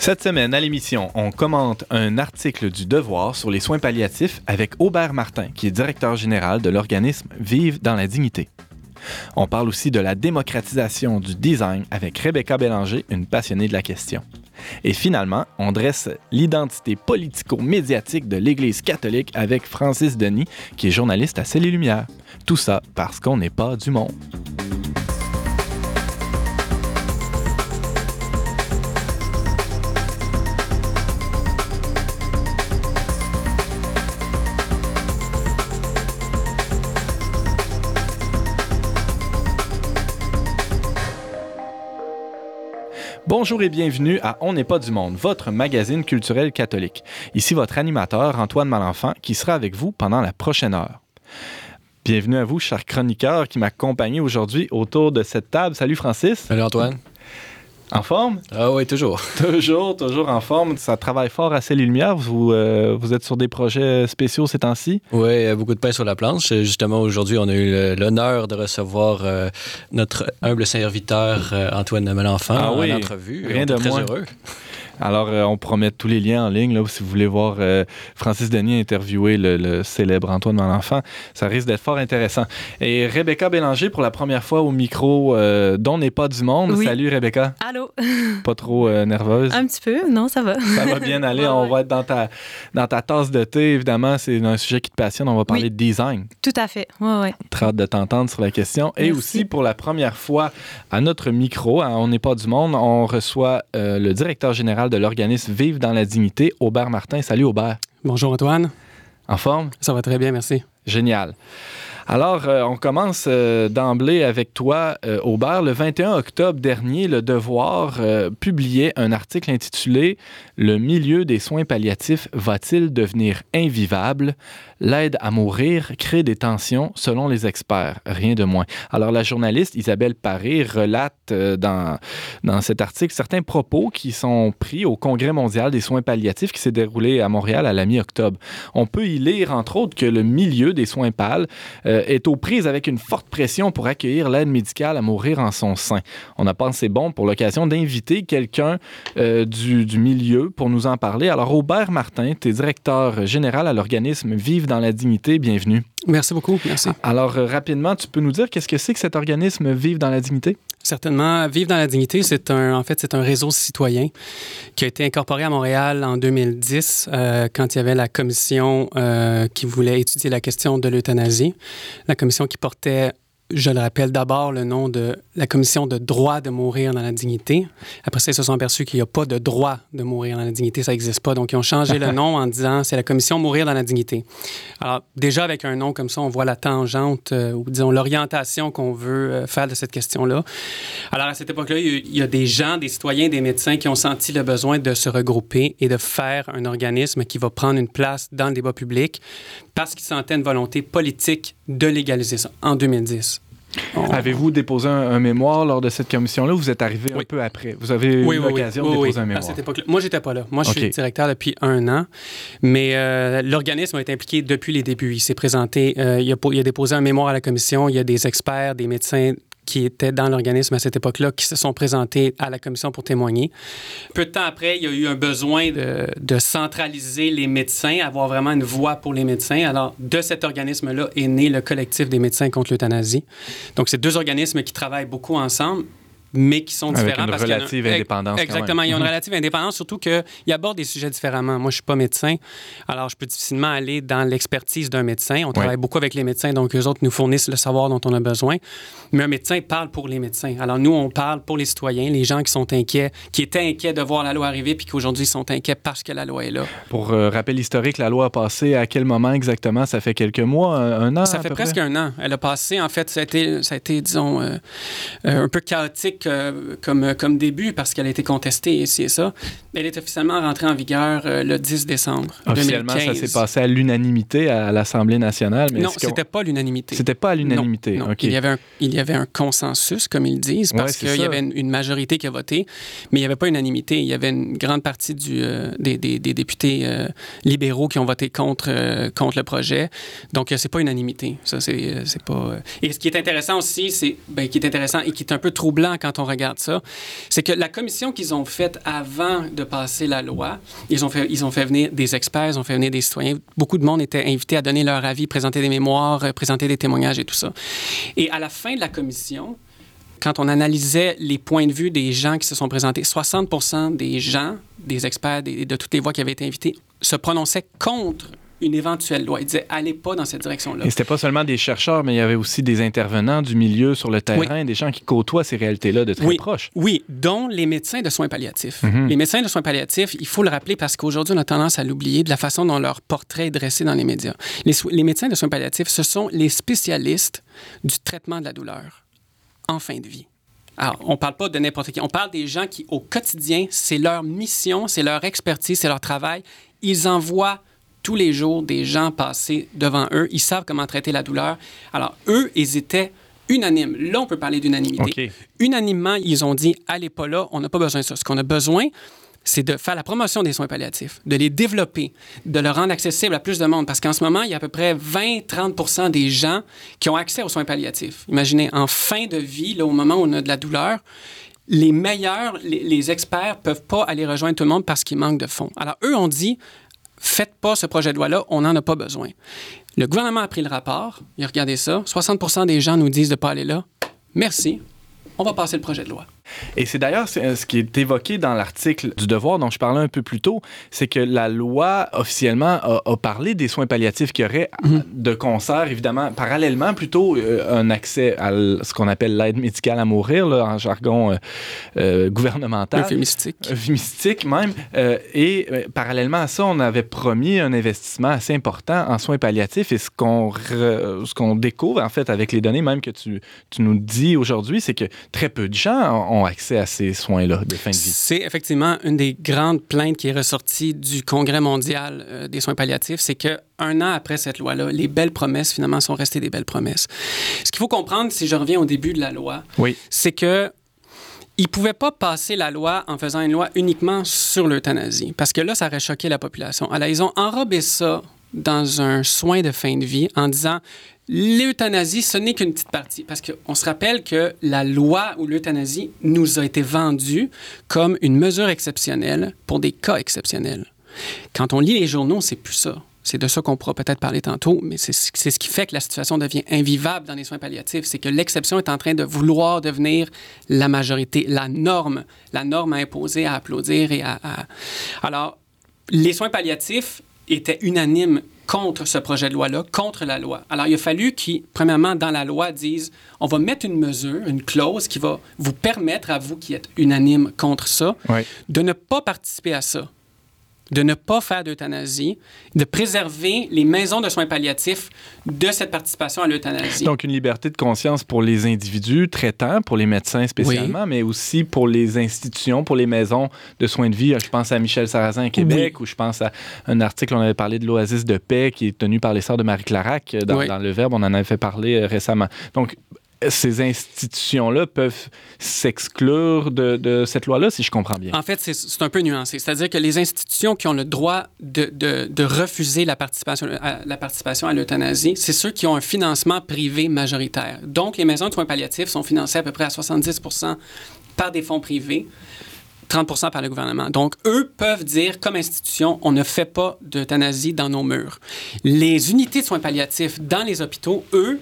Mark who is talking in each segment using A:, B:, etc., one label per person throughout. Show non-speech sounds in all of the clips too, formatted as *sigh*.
A: Cette semaine, à l'émission, on commente un article du Devoir sur les soins palliatifs avec Aubert Martin, qui est directeur général de l'organisme Vive dans la dignité. On parle aussi de la démocratisation du design avec Rebecca Bélanger, une passionnée de la question. Et finalement, on dresse l'identité politico-médiatique de l'Église catholique avec Francis Denis, qui est journaliste à Celle et Lumière. Tout ça parce qu'on n'est pas du monde. Bonjour et bienvenue à On n'est pas du monde, votre magazine culturel catholique. Ici votre animateur Antoine Malenfant qui sera avec vous pendant la prochaine heure. Bienvenue à vous, cher chroniqueur qui m'accompagne aujourd'hui autour de cette table. Salut Francis.
B: Salut Antoine.
A: En forme?
B: Ah oui, toujours. *laughs*
A: toujours, toujours en forme. Ça travaille fort à Celle Lumière. Vous, euh, vous êtes sur des projets spéciaux ces temps-ci?
B: Oui, beaucoup de pain sur la planche. Justement, aujourd'hui, on a eu l'honneur de recevoir euh, notre humble serviteur euh, Antoine Melenfant
A: ah oui,
B: en entrevue.
A: Rien de
B: très
A: moins.
B: heureux.
A: Alors, euh, on promet tous les liens en ligne. Là, si vous voulez voir euh, Francis Denis interviewer le, le célèbre Antoine Malenfant, ça risque d'être fort intéressant. Et Rebecca Bélanger, pour la première fois au micro euh, dont n'est pas du monde.
C: Oui.
A: Salut Rebecca.
C: Allô? *laughs*
A: Pas trop euh, nerveuse.
C: Un petit peu, non, ça va.
A: Ça va bien aller. *laughs* On va être dans ta, dans ta tasse de thé, évidemment. C'est un sujet qui te passionne. On va parler
C: Oui.
A: de design.
C: Tout à fait. Ouais, ouais.
A: Très hâte de t'entendre sur la question. Et
C: Merci.
A: aussi, pour la première fois à notre micro, à On n'est pas du monde, on reçoit le directeur général de l'organisme Vive dans la dignité, Aubert Martin. Salut Aubert.
D: Bonjour Antoine,
A: En forme?
D: ça va très bien, merci.
A: Génial. Alors, euh, on commence euh, d'emblée avec toi, euh, Aubert. Le 21 octobre dernier, Le Devoir publiait un article intitulé Le milieu des soins palliatifs va-t-il devenir invivable? L'aide à mourir crée des tensions selon les experts, rien de moins. Alors, la journaliste Isabelle Paré relate euh, dans, dans cet article certains propos qui sont pris au Congrès mondial des soins palliatifs qui s'est déroulé à Montréal à la mi-octobre. On peut y lire, entre autres, que le milieu des soins pâles euh, est aux prises avec une forte pression pour accueillir l'aide médicale à mourir en son sein. On a pensé bon pour l'occasion d'inviter quelqu'un euh, du, du milieu pour nous en parler. Alors, Aubert Martin, tu es directeur général à l'organisme Vive dans la dignité. Bienvenue.
D: Merci beaucoup, merci.
A: Alors, euh, rapidement, tu peux nous dire qu'est-ce que c'est que cet organisme Vive dans la dignité?
D: Certainement, Vivre dans la dignité, c'est un, en fait, c'est un réseau citoyen qui a été incorporé à Montréal en 2010 euh, quand il y avait la commission euh, qui voulait étudier la question de l'euthanasie. La commission qui portait, je le rappelle d'abord, le nom de la commission de droit de mourir dans la dignité. Après ça, ils se sont aperçus qu'il n'y a pas de droit de mourir dans la dignité, ça n'existe pas. Donc, ils ont changé le *laughs* nom en disant c'est la commission mourir dans la dignité. Alors, déjà, avec un nom comme ça, on voit la tangente, euh, ou disons l'orientation qu'on veut euh, faire de cette question-là. Alors, à cette époque-là, il y a eu- il y a des gens, des citoyens, des médecins qui ont senti le besoin de se regrouper et de faire un organisme qui va prendre une place dans le débat public parce qu'ils sentaient une volonté politique de légaliser ça en 2010. On-
A: Avez-vous déposé un, un mémoire lors de cette commission-là? Ou vous êtes arrivé un peu après? Vous avez eu
D: Oui,
A: l'occasion
D: Oui,
A: de déposer un
D: À
A: mémoire.
D: cette époque-là. Moi, j'étais pas là. Moi, je suis directeur depuis un an. Mais euh, l'organisme a été impliqué depuis les débuts. Il s'est présenté, euh, il, a, po- il a déposé un mémoire à la commission. Il y a des experts, des médecins qui étaient dans l'organisme à cette époque-là, qui se sont présentés à la commission pour témoigner. Peu de temps après, il y a eu un besoin de, centraliser les médecins, avoir vraiment une voix pour les médecins. Alors, de cet organisme-là est né le collectif des médecins contre l'euthanasie. Donc, c'est deux organismes qui travaillent beaucoup ensemble mais qui sont
A: Avec
D: différents.
A: une
D: parce y a-
A: relative indépendance,
D: Exactement.
A: même.
D: Ils ont une
A: Mhm.
D: relative indépendance, surtout qu'ils abordent des sujets différemment. Moi, je suis pas médecin, alors je peux difficilement aller dans l'expertise d'un médecin. On travaille beaucoup avec les médecins, donc eux autres nous fournissent le savoir dont on a besoin. Mais un médecin parle pour les médecins. Alors nous, on parle pour les citoyens, les gens qui sont inquiets, qui étaient inquiets de voir la loi arriver, puis qu'aujourd'hui sont inquiets parce que la loi est là.
A: Pour euh, rappel historique, la loi a passé à quel moment exactement? Ça fait quelques mois, un, un an
D: Ça fait presque
A: près?
D: un an. Elle a passé, en fait, ça a été, ça a été disons, euh, euh, un peu chaotique euh, comme, comme début parce qu'elle a été contestée ici et ça. Elle est officiellement rentrée en vigueur euh, le 10 décembre
A: Officiellement,
D: 2015.
A: ça s'est passé à l'unanimité à l'Assemblée nationale. Mais
D: non, c'était pas l'unanimité.
A: C'était pas à l'unanimité.
D: Non. Il, y avait un, il y avait un consensus, comme ils disent,
A: Ouais,
D: parce
A: c'est
D: qu'il y avait une, une majorité qui a voté, mais il n'y avait pas unanimité. Il y avait une grande partie du, euh, des, des- des députés euh, libéraux qui ont voté contre, contre le projet. Donc, c'est pas unanimité. Ça, c'est c'est pas... Et ce qui est intéressant aussi, c'est... ben, qui est intéressant et qui est un peu troublant quand quand on regarde ça, c'est que la commission qu'ils ont faite avant de passer la loi, ils ont, fait, ils ont fait venir des experts, ils ont fait venir des citoyens. Beaucoup de monde était invité à donner leur avis, présenter des mémoires, euh, présenter des témoignages et tout ça. Et à la fin de la commission, quand on analysait les points de vue des gens qui se sont présentés, 60% des gens, des experts, de toutes les voix qui avaient été invités, se prononçaient contre une éventuelle loi. Ils disaient, allez pas dans cette direction-là.
A: Et c'était pas seulement des chercheurs, mais il y avait aussi des intervenants du milieu sur le terrain, des gens qui côtoient ces réalités-là de très
D: oui.
A: proche.
D: Oui, dont les médecins de soins palliatifs.
A: Mhm.
D: Les médecins de soins palliatifs, il faut le rappeler parce qu'aujourd'hui, on a tendance à l'oublier de la façon dont leur portrait est dressé dans les médias. Les, les médecins de soins palliatifs, ce sont les spécialistes du traitement de la douleur en fin de vie. Alors, on ne parle pas de n'importe qui. On parle des gens qui, au quotidien, c'est leur mission, c'est leur expertise, c'est leur travail. Ils envoient tous les jours des gens passer devant eux. Ils savent comment traiter la douleur. Alors, eux, ils étaient unanimes. Là, on peut parler d'unanimité. Unanimement, ils ont dit, allez pas là, on n'a pas besoin de ça. Ce qu'on a besoin, c'est de faire la promotion des soins palliatifs, de les développer, de le rendre accessible à plus de monde. Parce qu'en ce moment, il y a à peu près 20-30% des gens qui ont accès aux soins palliatifs. Imaginez, en fin de vie, là, au moment où on a de la douleur, les meilleurs, les, les experts peuvent pas aller rejoindre tout le monde parce qu'il manque de fonds. Alors, eux ont dit, faites pas ce projet de loi-là, on n'en a pas besoin. Le gouvernement a pris le rapport, il a regardé ça, 60% des gens nous disent de ne pas aller là. Merci, on va passer le projet de loi.
A: Et c'est d'ailleurs c'est- ce qui est évoqué dans l'article du Devoir dont je parlais un peu plus tôt, c'est que la loi officiellement a, a parlé des soins palliatifs qui auraient
D: Mhm.
A: de concert, évidemment, parallèlement plutôt euh, un accès à ce qu'on appelle l'aide médicale à mourir, là, en jargon euh, euh, gouvernemental.
D: Euphémistique.
A: Euphémistique même. Euh, et euh, parallèlement à ça, on avait promis un investissement assez important en soins palliatifs. Et ce qu'on ce qu'on découvre, en fait, avec les données même que tu, tu nous dis aujourd'hui, c'est que très peu de gens ont accès à ces soins-là de fin de vie.
D: C'est effectivement une des grandes plaintes qui est ressortie du Congrès mondial euh, des soins palliatifs, c'est que un an après cette loi-là, les belles promesses finalement sont restées des belles promesses. Ce qu'il faut comprendre, si je reviens au début de la loi,
A: Oui.
D: c'est que ils pouvaient pas passer la loi en faisant une loi uniquement sur l'euthanasie, parce que là, ça aurait choqué la population. Alors, ils ont enrobé ça dans un soin de fin de vie en disant l'euthanasie, ce n'est qu'une petite partie. Parce qu'on se rappelle que la loi ou l'euthanasie nous a été vendue comme une mesure exceptionnelle pour des cas exceptionnels. Quand on lit les journaux, c'est plus ça. C'est de ça qu'on pourra peut-être parler tantôt, mais c'est ce qui fait que la situation devient invivable dans les soins palliatifs. C'est que l'exception est en train de vouloir devenir la majorité, la norme, la norme à imposer, à applaudir et à. à- Alors, les soins palliatifs étaient unanimes contre ce projet de loi-là, contre la loi. Alors, il a fallu qu'ils, premièrement, dans la loi, disent on va mettre une mesure, une clause qui va vous permettre, à vous qui êtes unanime contre ça,
A: Oui.
D: de ne pas participer à ça, de ne pas faire d'euthanasie, de préserver les maisons de soins palliatifs de cette participation à l'euthanasie.
A: Donc, une liberté de conscience pour les individus traitants, pour les médecins spécialement, mais aussi pour les institutions, pour les maisons de soins de vie. Je pense à Michel Sarrazin à Québec, ou je pense à un article, on avait parlé de l'Oasis de paix qui est tenu par les sœurs de Marie Clarac euh, dans,
D: Oui.
A: dans Le Verbe. On en avait fait parler euh, récemment. Donc, ces institutions-là peuvent s'exclure de, cette loi-là, si je comprends bien?
D: En fait, c'est- un peu nuancé. C'est-à-dire que les institutions qui ont le droit de, refuser la participation à l'euthanasie, c'est ceux qui ont un financement privé majoritaire. Donc, les maisons de soins palliatifs sont financées à peu près à 70% par des fonds privés. 30% par le gouvernement. Donc, eux peuvent dire, comme institution, on ne fait pas d'euthanasie dans nos murs. Les unités de soins palliatifs dans les hôpitaux, eux,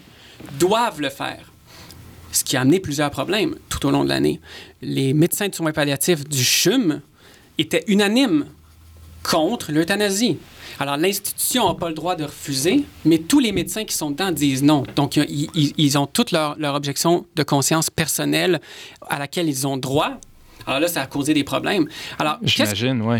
D: doivent le faire. Ce qui a amené plusieurs problèmes tout au long de l'année. Les médecins de soins palliatifs du CHUM étaient unanimes contre l'euthanasie. Alors, l'institution n'a pas le droit de refuser, mais tous les médecins qui sont dedans disent non. Donc, ils, ont toute leur, objection de conscience personnelle à laquelle ils ont droit. Alors là, ça a causé des problèmes. Alors,
A: J'imagine, oui.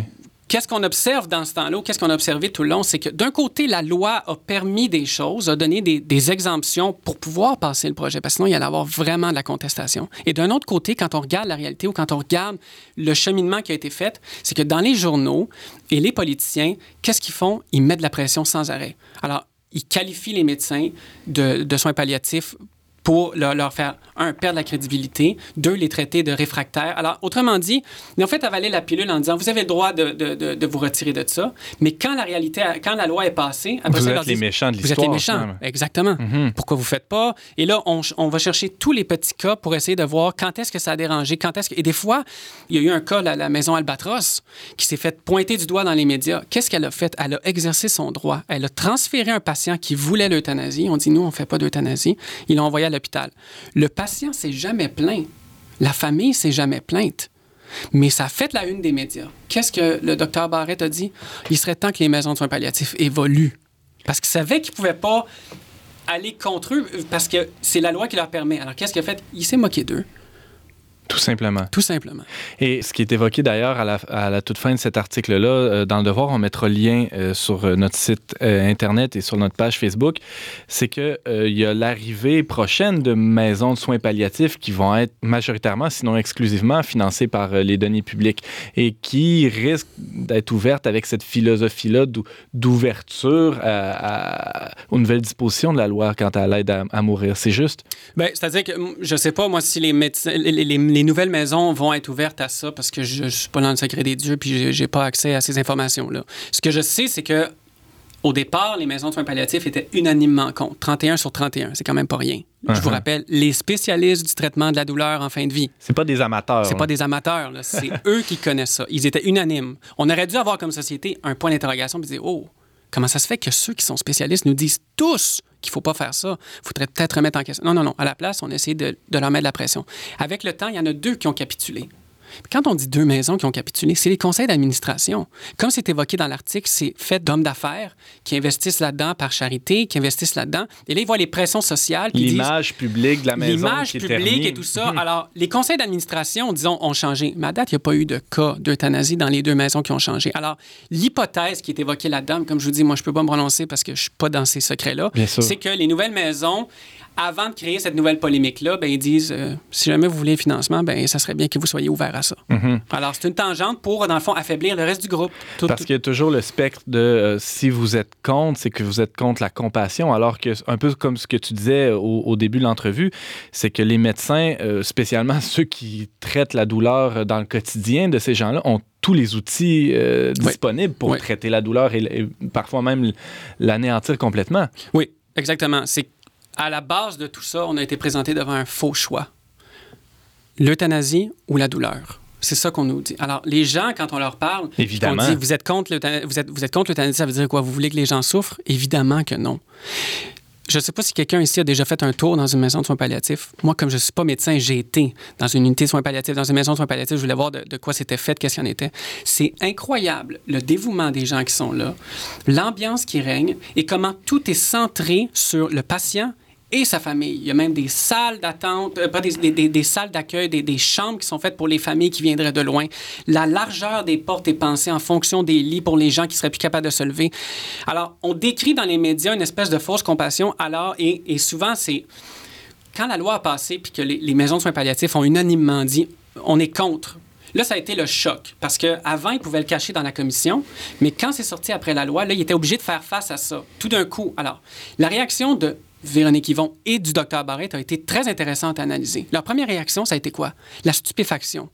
D: Qu'est-ce qu'on observe dans ce temps-là, qu'est-ce qu'on a observé tout le long, c'est que d'un côté, la loi a permis des choses, a donné des, exemptions pour pouvoir passer le projet, parce que sinon, il y allait avoir vraiment de la contestation. Et d'un autre côté, quand on regarde la réalité ou quand on regarde le cheminement qui a été fait, c'est que dans les journaux et les politiciens, qu'est-ce qu'ils font? Ils mettent de la pression sans arrêt. Alors, ils qualifient les médecins de, de soins palliatifs pour leur, leur faire, un, perdre la crédibilité, deux, les traiter de réfractaires. Alors, autrement dit, ils ont fait avaler la pilule en disant, vous avez le droit de, de, de, de vous retirer de ça, mais quand la réalité, quand la loi est passée, après
A: Vous
D: ça,
A: êtes
D: leur
A: les méchants de
D: Vous êtes
A: l'histoire.
D: les méchants, exactement.
A: Mhm.
D: Pourquoi vous faites pas? Et là, on, on va chercher tous les petits cas pour essayer de voir quand est-ce que ça a dérangé, quand est-ce que... Et des fois, il y a eu un cas, la, la maison Albatros, qui s'est fait pointer du doigt dans les médias. Qu'est-ce qu'elle a fait? Elle a exercé son droit. Elle a transféré un patient qui voulait l'euthanasie. On dit, nous, on fait pas d'euthanasie. Ils l'ont envoyé à Le patient s'est jamais plaint. La famille s'est jamais plainte. Mais ça fait la une des médias. Qu'est-ce que le docteur Barrett a dit? Il serait temps que les maisons de soins palliatifs évoluent. Parce qu'il savait qu'il ne pouvait pas aller contre eux parce que c'est la loi qui leur permet. Alors, qu'est-ce qu'il a fait? Il s'est moqué d'eux,
A: Tout simplement.
D: tout simplement.
A: Et ce qui est évoqué d'ailleurs à la, à la toute fin de cet article-là, euh, dans le Devoir, on mettra le lien euh, sur euh, notre site euh, Internet et sur notre page Facebook, c'est qu'il y a l'arrivée prochaine de maisons de soins palliatifs qui vont être majoritairement, sinon exclusivement, financées par les deniers publics et qui risquent d'être ouvertes avec cette philosophie-là d'ou- d'ouverture à- à- aux nouvelles dispositions de la loi quant à l'aide à, à mourir. C'est juste?
D: Ben, c'est-à-dire que je sais pas, moi, si les, médecins, les, les- les nouvelles maisons vont être ouvertes à ça parce que je ne suis pas dans le secret des dieux puis j'ai- pas accès à ces informations-là. Ce que je sais, c'est que au départ, les maisons de soins palliatifs étaient unanimement contre. 31 sur 31, c'est quand même pas rien. Je vous
A: Uh-huh.
D: rappelle, les spécialistes du traitement de la douleur en fin de vie,
A: C'est pas des amateurs.
D: C'est pas des amateurs, c'est *laughs* eux qui connaissent ça. Ils étaient unanimes. On aurait dû avoir comme société un point d'interrogation et dire Oh, comment ça se fait que ceux qui sont spécialistes nous disent tous qu'il faut pas faire ça? Il faudrait peut-être remettre en question. Non, non, non. À la place, on essaie de, de leur mettre de la pression. Avec le temps, il y en a deux qui ont capitulé. Quand on dit deux maisons qui ont capitulé, c'est les conseils d'administration. Comme c'est évoqué dans l'article, c'est fait d'hommes d'affaires qui investissent là-dedans par charité, qui investissent là-dedans. Et là, ils voient les pressions sociales
A: L'image publique de la maison
D: L'image publique et tout ça. *laughs* Alors, les conseils d'administration, disons, ont changé. Mais à date, il n'y a pas eu de cas d'euthanasie dans les deux maisons qui ont changé. Alors, l'hypothèse qui est évoquée là-dedans, comme je vous dis, moi, je ne peux pas me prononcer parce que je ne suis pas dans ces secrets-là, c'est que les nouvelles maisons, avant de créer cette nouvelle polémique-là, ben, ils disent, euh, si jamais vous voulez un financement, ben, ça serait bien que vous soyez ouvert à ça.
A: Mhm.
D: Alors, c'est une tangente pour, dans le fond, affaiblir le reste du groupe. Tout-
A: Parce
D: tout-
A: qu'il y a toujours le spectre de euh, si vous êtes contre, c'est que vous êtes contre la compassion, alors que, un peu comme ce que tu disais au, au début de l'entrevue, c'est que les médecins, euh, spécialement *laughs* ceux qui traitent la douleur dans le quotidien de ces gens-là, ont tous les outils
D: Oui.
A: disponibles pour
D: Oui.
A: traiter la douleur et, et parfois même l'anéantir complètement.
D: Oui, exactement. C'est à la base de tout ça, on a été présenté devant un faux choix. L'euthanasie ou la douleur. C'est ça qu'on nous dit. Alors, les gens, quand on leur parle,
A: Évidemment.
D: on dit vous êtes contre l'euthanasie, vous êtes, vous êtes contre l'euthanasie, ça veut dire quoi? Vous voulez que les gens souffrent? Évidemment que non. Je ne sais pas si quelqu'un ici a déjà fait un tour dans une maison de soins palliatifs. Moi, comme je ne suis pas médecin, j'ai été dans une unité de soins palliatifs, dans une maison de soins palliatifs. Je voulais voir de, de quoi c'était fait, qu'est-ce qu'il en était. C'est incroyable le dévouement des gens qui sont là, l'ambiance qui règne et comment tout est centré sur le patient et sa famille. Il y a même des salles d'attente, euh, pas des, des- salles d'accueil, des, des chambres qui sont faites pour les familles qui viendraient de loin. La largeur des portes est pensée en fonction des lits pour les gens qui seraient plus capables de se lever. Alors, on décrit dans les médias une espèce de fausse compassion, alors, et, et souvent, c'est quand la loi a passé puis que les, les maisons de soins palliatifs ont unanimement dit on est contre. Là, ça a été le choc parce qu'avant, ils pouvaient le cacher dans la commission, mais quand c'est sorti après la loi, là, ils étaient obligés de faire face à ça. Tout d'un coup. Alors, la réaction de Véronique Yvon et du docteur Barrett a été très intéressante à analyser. Leur première réaction, ça a été quoi? La stupéfaction.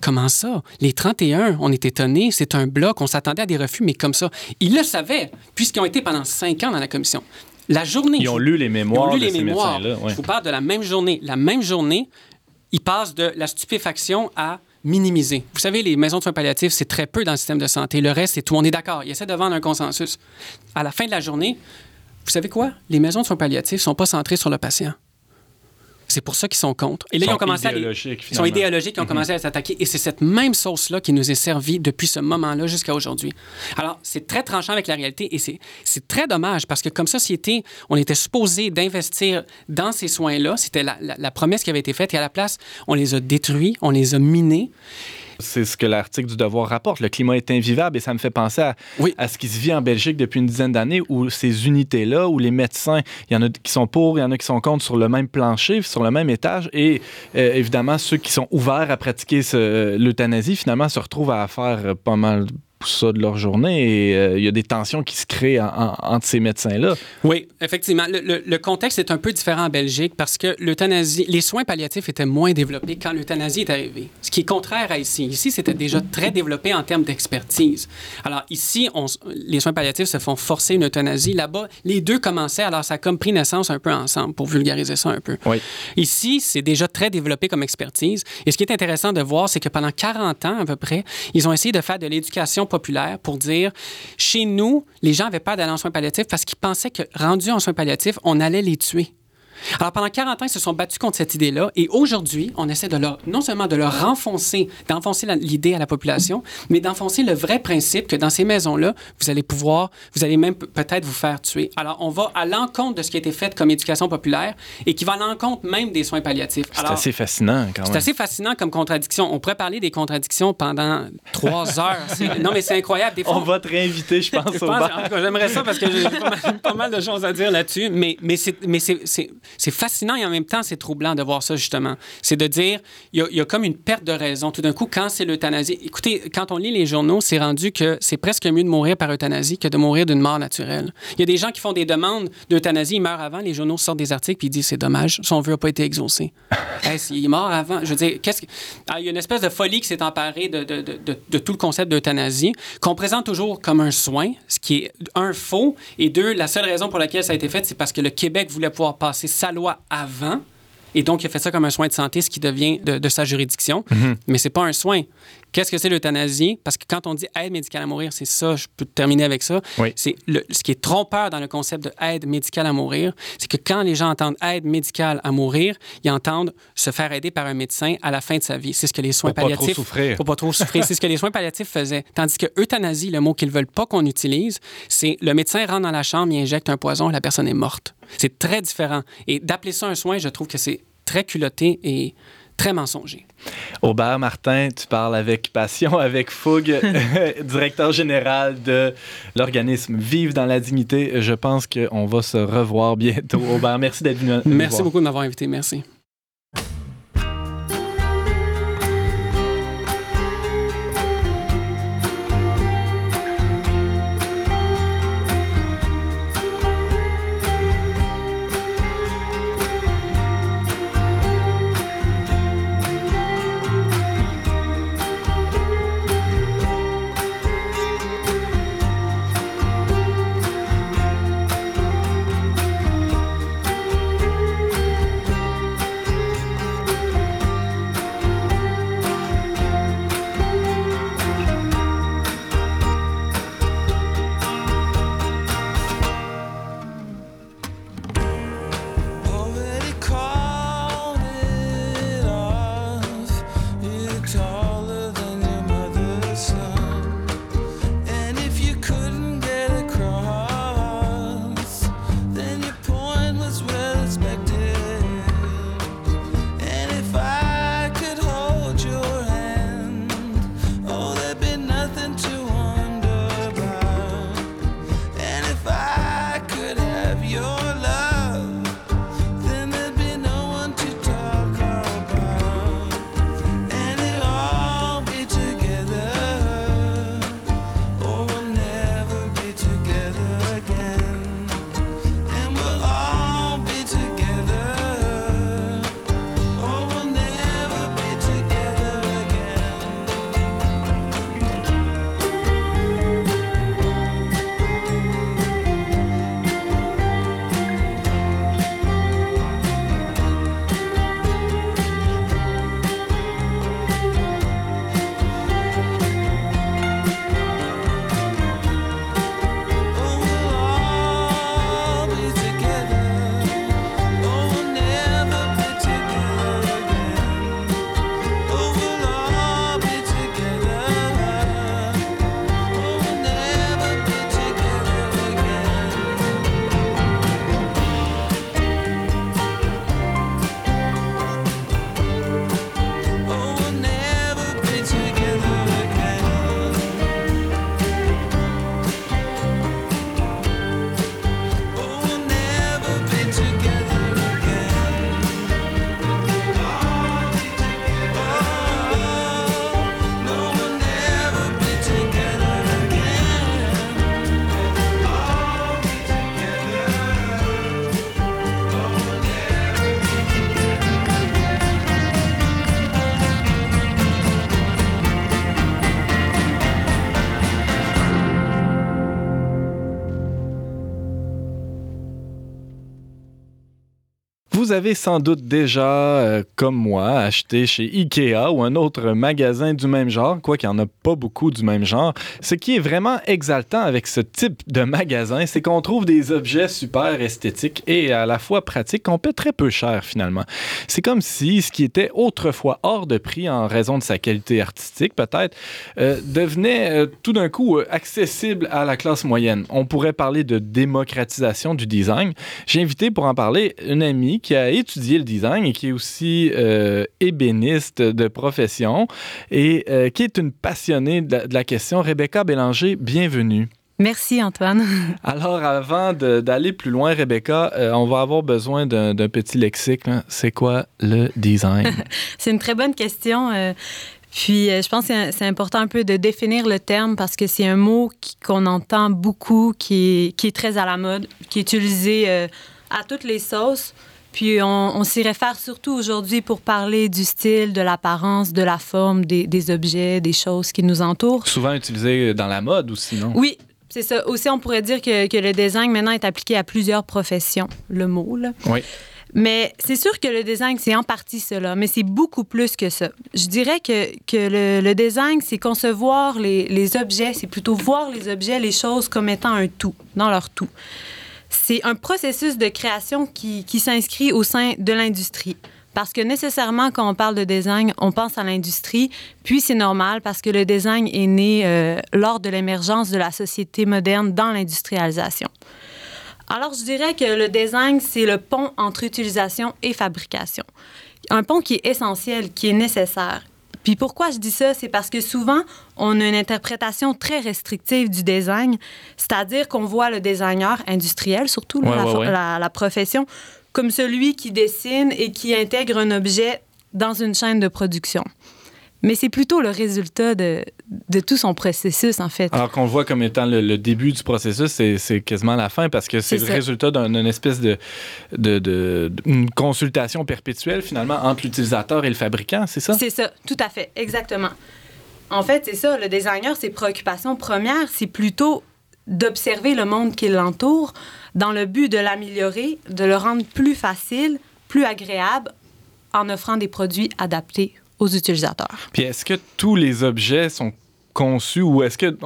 D: Comment ça? Les 31, on est étonnés, c'est un bloc, on s'attendait à des refus, mais comme ça. Ils le savaient, puisqu'ils ont été pendant cinq ans dans la commission. La journée.
A: Ils ont lu les
D: Ils
A: mémoires
D: ont lu
A: de
D: les
A: ces
D: mémoires.
A: ouais.
D: Je vous parle de la même journée. La même journée, ils passent de la stupéfaction à minimiser. Vous savez, les maisons de soins palliatifs, c'est très peu dans le système de santé. Le reste, c'est tout. On est d'accord. Ils essaient de vendre un consensus. À la fin de la journée, vous savez quoi? Les maisons de soins palliatifs ne sont pas centrées sur le patient. C'est pour ça qu'ils sont contre. Et là,
A: Ils
D: ils ont
A: sont
D: commencé à les- ils sont idéologiques, ils ont commencé à s'attaquer. Et c'est cette même sauce-là qui nous est servie depuis ce moment-là jusqu'à aujourd'hui. Alors, c'est très tranchant avec la réalité et c'est c'est très dommage parce que comme société, on était supposé d'investir dans ces soins-là. C'était la, la- la promesse qui avait été faite et à la place, on les a détruits, on les a minés.
A: C'est ce que l'article du Devoir rapporte. Le climat est invivable et ça me fait penser à,
D: Oui.
A: à ce qui se vit en Belgique depuis une dizaine d'années où ces unités-là, où les médecins, il y en a qui sont pour, il y en a qui sont contre sur le même plancher, sur le même étage et euh, évidemment ceux qui sont ouverts à pratiquer ce- l'euthanasie finalement se retrouvent à faire euh, pas mal ça de leur journée et euh, il y a des tensions qui se créent entre ces médecins-là.
D: Oui, effectivement. Le, contexte est un peu différent en Belgique parce que l'euthanasie, les soins palliatifs étaient moins développés quand l'euthanasie est arrivée. Ce qui est contraire à ici. Ici, c'était déjà très développé en termes d'expertise. Alors ici, on, les soins palliatifs se font forcer une euthanasie. Là-bas, les deux commençaient, alors ça a comme pris naissance un peu ensemble pour vulgariser ça un peu.
A: Oui.
D: Ici, c'est déjà très développé comme expertise. Et ce qui est intéressant de voir, c'est que pendant 40 ans à peu près, ils ont essayé de faire de l'éducation populaire pour dire, chez nous, les gens avaient peur d'aller en soins palliatifs parce qu'ils pensaient que, rendus en soins palliatifs, on allait les tuer. Alors, pendant 40 ans, ils se sont battus contre cette idée-là. Et aujourd'hui, on essaie de leur, non seulement de leur renfoncer, d'enfoncer l'idée à la population, mais d'enfoncer le vrai principe que dans ces maisons-là, vous allez pouvoir, vous allez même peut-être vous faire tuer. Alors, on va à l'encontre de ce qui a été fait comme éducation populaire et qui va à l'encontre même des soins palliatifs.
A: C'est assez fascinant, quand même.
D: C'est assez fascinant comme contradiction. On pourrait parler des contradictions pendant trois *laughs* heures. non, mais c'est incroyable.
A: Des fois, on, va te réinviter, je *laughs* pense, au bar.
D: J'aimerais ça parce que j'ai pas, mal de choses à dire là-dessus, mais, mais c'est c'est fascinant et en même temps, c'est troublant de voir ça, justement. C'est de dire, il y, a, comme une perte de raison. Tout d'un coup, quand c'est l'euthanasie. Écoutez, quand on lit les journaux, c'est rendu que c'est presque mieux de mourir par euthanasie que de mourir d'une mort naturelle. Il y a des gens qui font des demandes d'euthanasie, ils meurent avant, les journaux sortent des articles puis ils disent c'est dommage, son vœu n'a pas été exaucé. *laughs* hey, il est mort avant. Je veux dire, qu'est-ce que. Ah, il y a une espèce de folie qui s'est emparée de, de, de, de, tout le concept d'euthanasie, qu'on présente toujours comme un soin, ce qui est un faux, et deux, la seule raison pour laquelle ça a été fait, c'est parce que le Québec voulait pouvoir passer sa loi avant. Et donc, il a fait ça comme un soin de santé, ce qui devient de, sa juridiction. Mhm. Mais c'est pas un soin. Qu'est-ce que c'est l'euthanasie? Parce que quand on dit aide médicale à mourir, c'est ça, je peux terminer avec ça. C'est ce qui est trompeur dans le concept de aide médicale à mourir, c'est que quand les gens entendent aide médicale à mourir, ils entendent se faire aider par un médecin à la fin de sa vie. C'est ce que les soins
A: pour
D: palliatifs.
A: Pas trop souffrir.
D: Pour pas trop souffrir. c'est ce que les soins palliatifs faisaient. Tandis que euthanasie, le mot qu'ils veulent pas qu'on utilise, c'est le médecin rentre dans la chambre, il injecte un poison, la personne est morte. C'est très différent. Et d'appeler ça un soin, je trouve que c'est très culotté et très mensonger.
A: Aubert Martin, tu parles avec passion, *laughs* avec fougue, *laughs* directeur général de l'organisme Vive dans la dignité. Je pense qu'on va se revoir bientôt. Aubert, merci d'être venu.
D: Merci beaucoup de m'avoir invité. Merci.
A: Vous avez sans doute déjà, euh, comme moi, acheté chez Ikea ou un autre magasin du même genre, quoi qu'il n'y en a pas beaucoup du même genre. Ce qui est vraiment exaltant avec ce type de magasin, c'est qu'on trouve des objets super esthétiques et à la fois pratiques qu'on paie très peu cher finalement. C'est comme si ce qui était autrefois hors de prix en raison de sa qualité artistique peut-être, euh, devenait euh, tout d'un coup accessible à la classe moyenne. On pourrait parler de démocratisation du design. J'ai invité pour en parler une amie qui a étudié le design et qui est aussi ébéniste de profession et qui est une passionnée de la, de la question. Rebecca Bélanger, bienvenue.
C: Merci Antoine. *laughs*
A: Alors, avant d'aller plus loin, Rebecca, euh, on va avoir besoin d'un petit lexique. C'est quoi le design? *laughs*
C: c'est une très bonne question. Euh, puis, euh, je pense que c'est important un peu de définir le terme parce que c'est un mot qu'on entend beaucoup, qui est, qui est, très à la mode, qui est utilisé à toutes les sauces. Puis on, on s'y réfère surtout aujourd'hui pour parler du style, de l'apparence, de la forme des, des, objets, des choses qui nous entourent.
A: Souvent utilisé dans la mode aussi, non?
C: Oui, c'est ça. Aussi, on pourrait dire que, que, le design maintenant est appliqué à plusieurs professions, le mot. Là.
A: Oui.
C: Mais c'est sûr que le design, c'est en partie cela, mais c'est beaucoup plus que ça. Je dirais que, que le, le design, c'est concevoir les, les objets, c'est plutôt voir les objets, les choses comme étant un tout, dans leur tout. C'est un processus de création qui, qui s'inscrit au sein de l'industrie. Parce que nécessairement, quand on parle de design, on pense à l'industrie, puis c'est normal parce que le design est né euh, lors de l'émergence de la société moderne dans l'industrialisation. Alors, je dirais que le design, c'est le pont entre utilisation et fabrication. Un pont qui est essentiel, qui est nécessaire. Puis pourquoi je dis ça? C'est parce que souvent, on a une interprétation très restrictive du design, c'est-à-dire qu'on voit le designer industriel, surtout
A: ouais,
C: la,
A: ouais, ouais.
C: La, la profession, comme celui qui dessine et qui intègre un objet dans une chaîne de production. Mais c'est plutôt le résultat de, de, tout son processus, en fait.
A: Alors qu'on le voit comme étant le, le début du processus, c'est quasiment la fin parce que c'est le
C: ça.
A: résultat d'une espèce de, de, de, une consultation perpétuelle, finalement, entre l'utilisateur et le fabricant, c'est ça?
C: C'est ça, tout à fait, exactement. En fait, c'est ça, le designer, ses préoccupations premières, c'est plutôt d'observer le monde qui l'entoure dans le but de l'améliorer, de le rendre plus facile, plus agréable, en offrant des produits adaptés aux utilisateurs.
A: Puis est-ce que tous les objets sont conçus ou est-ce que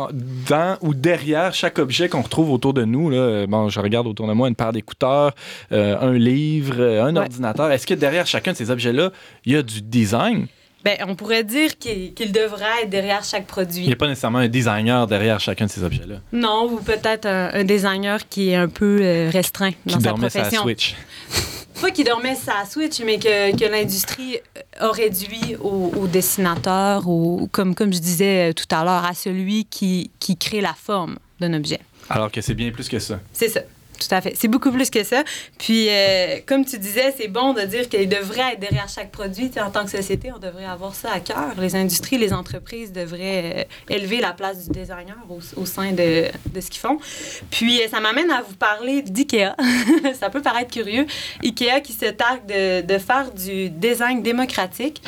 A: dans ou derrière chaque objet qu'on retrouve autour de nous, là, bon, je regarde autour de moi une paire d'écouteurs, euh, un livre, un
C: Ouais.
A: ordinateur, est-ce que derrière chacun de ces objets-là, il y a du design?
C: Ben, on pourrait dire qu'il qu'il devrait être derrière chaque
A: Il
C: produit.
A: n'y a pas nécessairement un designer derrière chacun de ces objets-là
C: Non, ou peut-être un, un designer qui est un peu euh, restreint dans
A: qui
C: sa
A: dormait sur la
C: profession.
A: Switch. *laughs*
C: Pas qui dormait sa Switch, mais que, que l'industrie a réduit au, au dessinateur, ou comme, comme je disais tout à l'heure, à celui qui, qui crée la forme d'un objet.
A: Alors que c'est bien plus que ça.
C: C'est ça. Tout à fait. C'est beaucoup plus que ça. Puis, euh, comme tu disais, c'est bon de dire qu'il devrait être derrière chaque produit. En tant que société, on devrait avoir ça à cœur. Les industries, les entreprises devraient euh, élever la place du designer au, sein de, ce qu'ils font. Puis, euh, ça m'amène à vous parler d'IKEA. *laughs* ça peut paraître curieux. IKEA qui se targue de faire du design démocratique.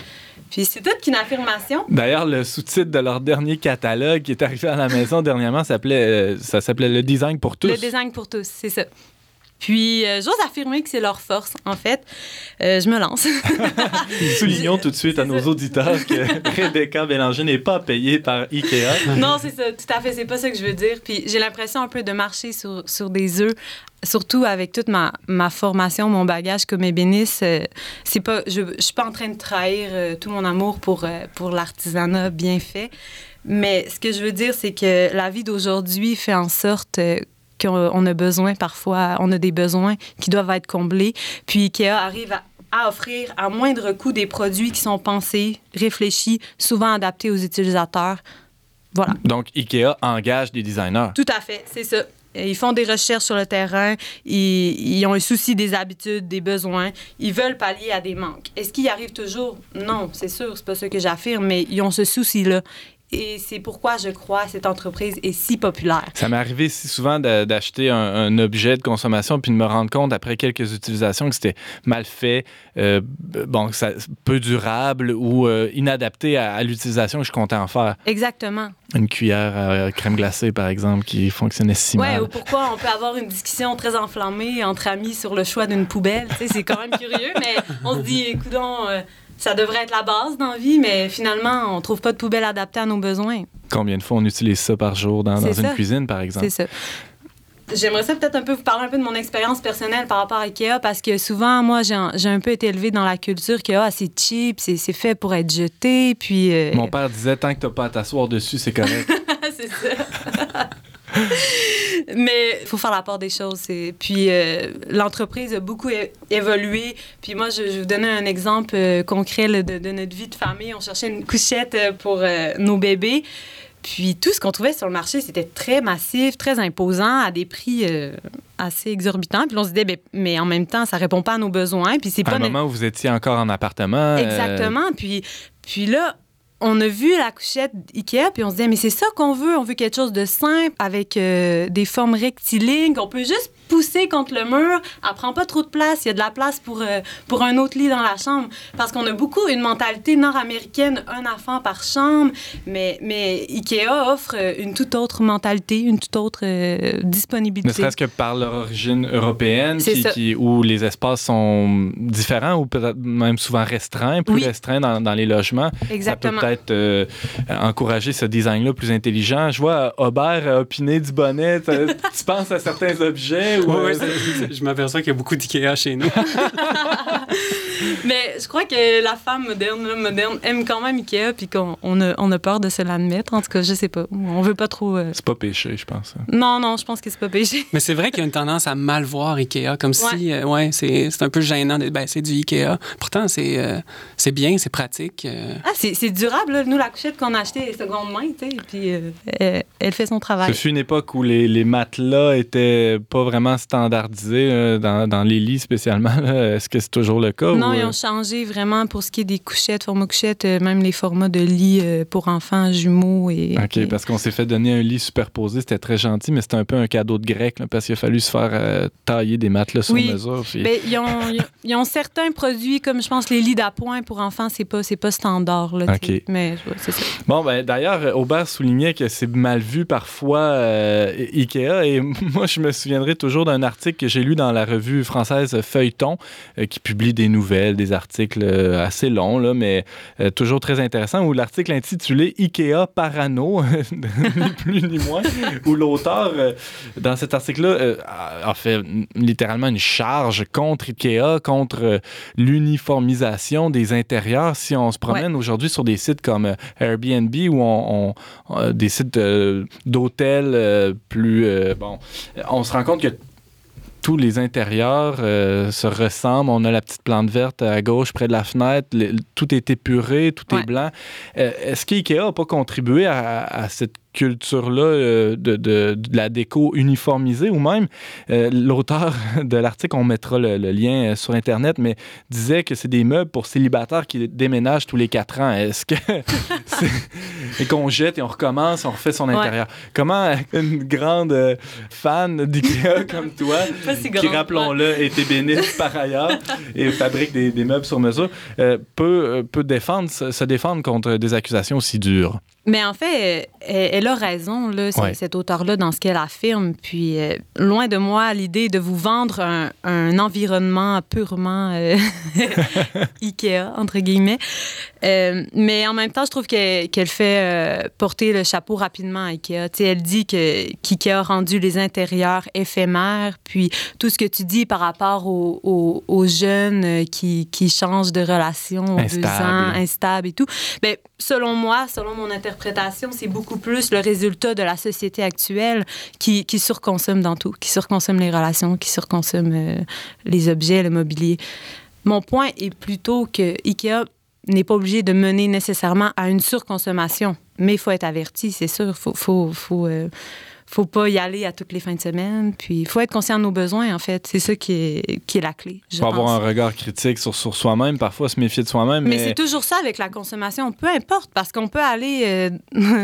C: Puis, c'est toute qu'une affirmation.
A: D'ailleurs, le sous-titre de leur dernier catalogue qui est arrivé à la maison *laughs* dernièrement, s'appelait, euh, ça s'appelait Le design pour tous.
C: Le design pour tous, c'est ça. Puis, euh, j'ose affirmer que c'est leur force, en fait. Euh, je me lance. *laughs*
A: Soulignons tout de suite à nos auditeurs que *laughs* Rebecca Bélanger n'est pas payée par Ikea.
C: non, c'est ça, tout à fait. C'est pas ça que je veux dire. Puis, j'ai l'impression un peu de marcher sur, sur des œufs, surtout avec toute ma, ma formation, mon bagage comme ébéniste. Euh, c'est pas, je, je suis pas en train de trahir euh, tout mon amour pour, euh, pour l'artisanat bien fait. Mais ce que je veux dire, c'est que la vie d'aujourd'hui fait en sorte qu'on on a besoin parfois, on a des besoins qui doivent être comblés. Puis IKEA arrive à, à offrir à moindre coût des produits qui sont pensés, réfléchis, souvent adaptés aux utilisateurs. Voilà.
A: Donc, Ikea engage des designers.
C: Tout à fait, c'est ça. Ils font des recherches sur le terrain, ils, ils, ont un souci des habitudes, des besoins, ils veulent pallier à des manques. Est-ce qu'ils y arrivent toujours? Non, c'est sûr, c'est pas ce que j'affirme, mais ils ont ce souci-là. Et c'est pourquoi je crois que cette entreprise est si populaire.
A: Ça m'est arrivé si souvent d'acheter un, objet de consommation puis de me rendre compte après quelques utilisations que c'était mal fait, euh, bon, ça, peu durable ou euh, inadapté à, l'utilisation que je comptais en faire.
C: Exactement.
A: Une cuillère à crème glacée, par exemple, qui fonctionnait si
C: ouais,
A: mal.
C: ou pourquoi on peut avoir une discussion très enflammée entre amis sur le choix d'une poubelle. c'est quand même curieux, mais on se dit, écoutons... Euh, ça devrait être la base dans la vie, mais finalement, on trouve pas de poubelle adaptée à nos besoins.
A: Combien de fois on utilise ça par jour dans, une cuisine, par exemple?
C: C'est ça. J'aimerais ça peut-être un peu vous parler un peu de mon expérience personnelle par rapport à IKEA parce que souvent, moi, j'ai un, peu été élevée dans la culture que ah, c'est cheap, c'est fait pour être jeté. Puis, euh,
A: Mon père disait tant que tu n'as pas à t'asseoir dessus, c'est correct. *laughs*
C: c'est ça. *laughs* *laughs* Mais il faut faire la part des choses. Puis euh, l'entreprise a beaucoup évolué. Puis moi, je, vais vous donner un exemple euh, concret de, notre vie de famille. On cherchait une couchette euh, pour nos bébés. Puis tout ce qu'on trouvait sur le marché, c'était très massif, très imposant, à des prix assez exorbitants. Puis on se disait, mais, ben, mais, en même temps, ça répond pas à nos besoins. Puis c'est
A: pas
C: un
A: moment où vous étiez encore en appartement.
C: Exactement. Puis, puis là, on a vu la couchette Ikea, puis on se disait, mais c'est ça qu'on veut. On veut quelque chose de simple, avec euh, des formes rectilignes, qu'on peut juste pousser contre le mur. Elle prend pas trop de place. Il y a de la place pour, euh, pour un autre lit dans la chambre. Parce qu'on a beaucoup une mentalité nord-américaine, un enfant par chambre. Mais, mais Ikea offre une toute autre mentalité, une toute autre euh, disponibilité.
A: Ne serait-ce que par leur origine européenne, qui, où les espaces sont différents ou peut-être même souvent restreints, plus restreints dans, dans, les logements.
C: Exactement.
A: Peut-être euh, encourager ce design-là plus intelligent. Je vois Aubert opiner du bonnet. *laughs* tu penses à certains objets
D: oui, je m'aperçois qu'il y a beaucoup d'IKEA chez nous. *laughs*
C: Mais je crois que la femme moderne, moderne aime quand même Ikea, puis qu'on on a, on a, peur de se l'admettre. En tout cas, je sais pas. On veut pas trop. Euh,
A: c'est pas péché, je pense.
C: Non, non, je pense que c'est pas péché.
D: Mais c'est vrai qu'il y a une tendance à mal voir Ikea, comme si, euh, ouais, c'est, un peu gênant. Ben, c'est du Ikea. Pourtant, c'est, euh, c'est bien, c'est pratique.
C: Ah, c'est, durable. Nous, la couchette qu'on a achetée est seconde main, tu sais, puis elle, fait son travail.
A: Ce fut une époque où les, les matelas étaient pas vraiment standardisés dans, dans, les lits spécialement. Est-ce que c'est toujours le cas?
C: Non, ils ont changé vraiment pour ce qui est des couchettes, format couchettes, euh, même les formats de lit euh, pour enfants, jumeaux. Et,
A: OK, parce qu'on s'est fait donner un lit superposé. C'était très gentil, mais c'était un peu un cadeau de grec parce qu'il a fallu se faire euh, tailler des matelas sur mesure.
C: Puis... Ben, ils, ont, ils, ont, certains produits, comme je pense les lits d'appoint pour enfants, c'est pas, pas standard. Là,
A: OK.
C: Mais c'est ça.
A: Bon, ben, d'ailleurs, Aubert soulignait que c'est mal vu parfois Ikea. Et *laughs* moi, je me souviendrai toujours d'un article que j'ai lu dans la revue française Feuilleton qui publie des nouvelles, des articles euh, assez longs, là, mais euh, toujours très intéressants, où l'article intitulé Ikea Parano, *laughs* ni plus ni moins, où l'auteur, euh, dans cet article-là, a fait littéralement une charge contre Ikea, contre l'uniformisation des intérieurs. Si on se promène aujourd'hui sur des sites comme Airbnb, où on, des sites d'hôtels plus... bon, on se rend compte que tous les intérieurs euh, se ressemblent. On a la petite plante verte à gauche près de la fenêtre. tout est épuré, tout est blanc. Euh, est-ce qu'IKEA n'a pas contribué à, à cette culture-là euh, de, de, la déco uniformisée, ou même euh, l'auteur *laughs* de l'article, on mettra le, lien euh, sur Internet, mais disait que c'est des meubles pour célibataires qui déménagent tous les quatre ans. Est-ce que *laughs* et qu'on jette et on recommence, on refait son intérieur? Comment une grande fan d'IKEA *laughs* comme toi, qui rappelons-le est ébéniste par ailleurs et fabrique des, des meubles sur mesure, peut, peut défendre, se défendre contre des accusations aussi dures?
C: Mais en fait, elle, a raison, là, cet auteur-là, dans ce qu'elle affirme. Puis, euh, loin de moi l'idée de vous vendre un, environnement purement euh, *laughs* IKEA, entre guillemets. Euh, mais en même temps, je trouve qu'elle fait porter le chapeau rapidement à IKEA. elle dit que qu'IKEA a rendu les intérieurs éphémères. Puis, tout ce que tu dis par rapport aux, jeunes qui, qui, changent de relation deux ans, instables et tout. Mais ben, selon moi, selon mon interprétation, c'est beaucoup plus le résultat de la société actuelle qui, surconsomme dans tout, qui surconsomme les relations, qui surconsomme euh, les objets, le mobilier. Mon point est plutôt que IKEA n'est pas obligé de mener nécessairement à une surconsommation, mais il faut être averti, c'est sûr. Il faut, faut, faut, euh, faut pas y aller à toutes les fins de semaine. Puis il faut être conscient de nos besoins, en fait. C'est ça qui est, qui est la clé.
A: Il faut avoir un regard critique sur, sur soi-même, parfois se méfier de soi-même.
C: Mais, c'est toujours ça avec la consommation, peu importe, parce qu'on peut aller euh,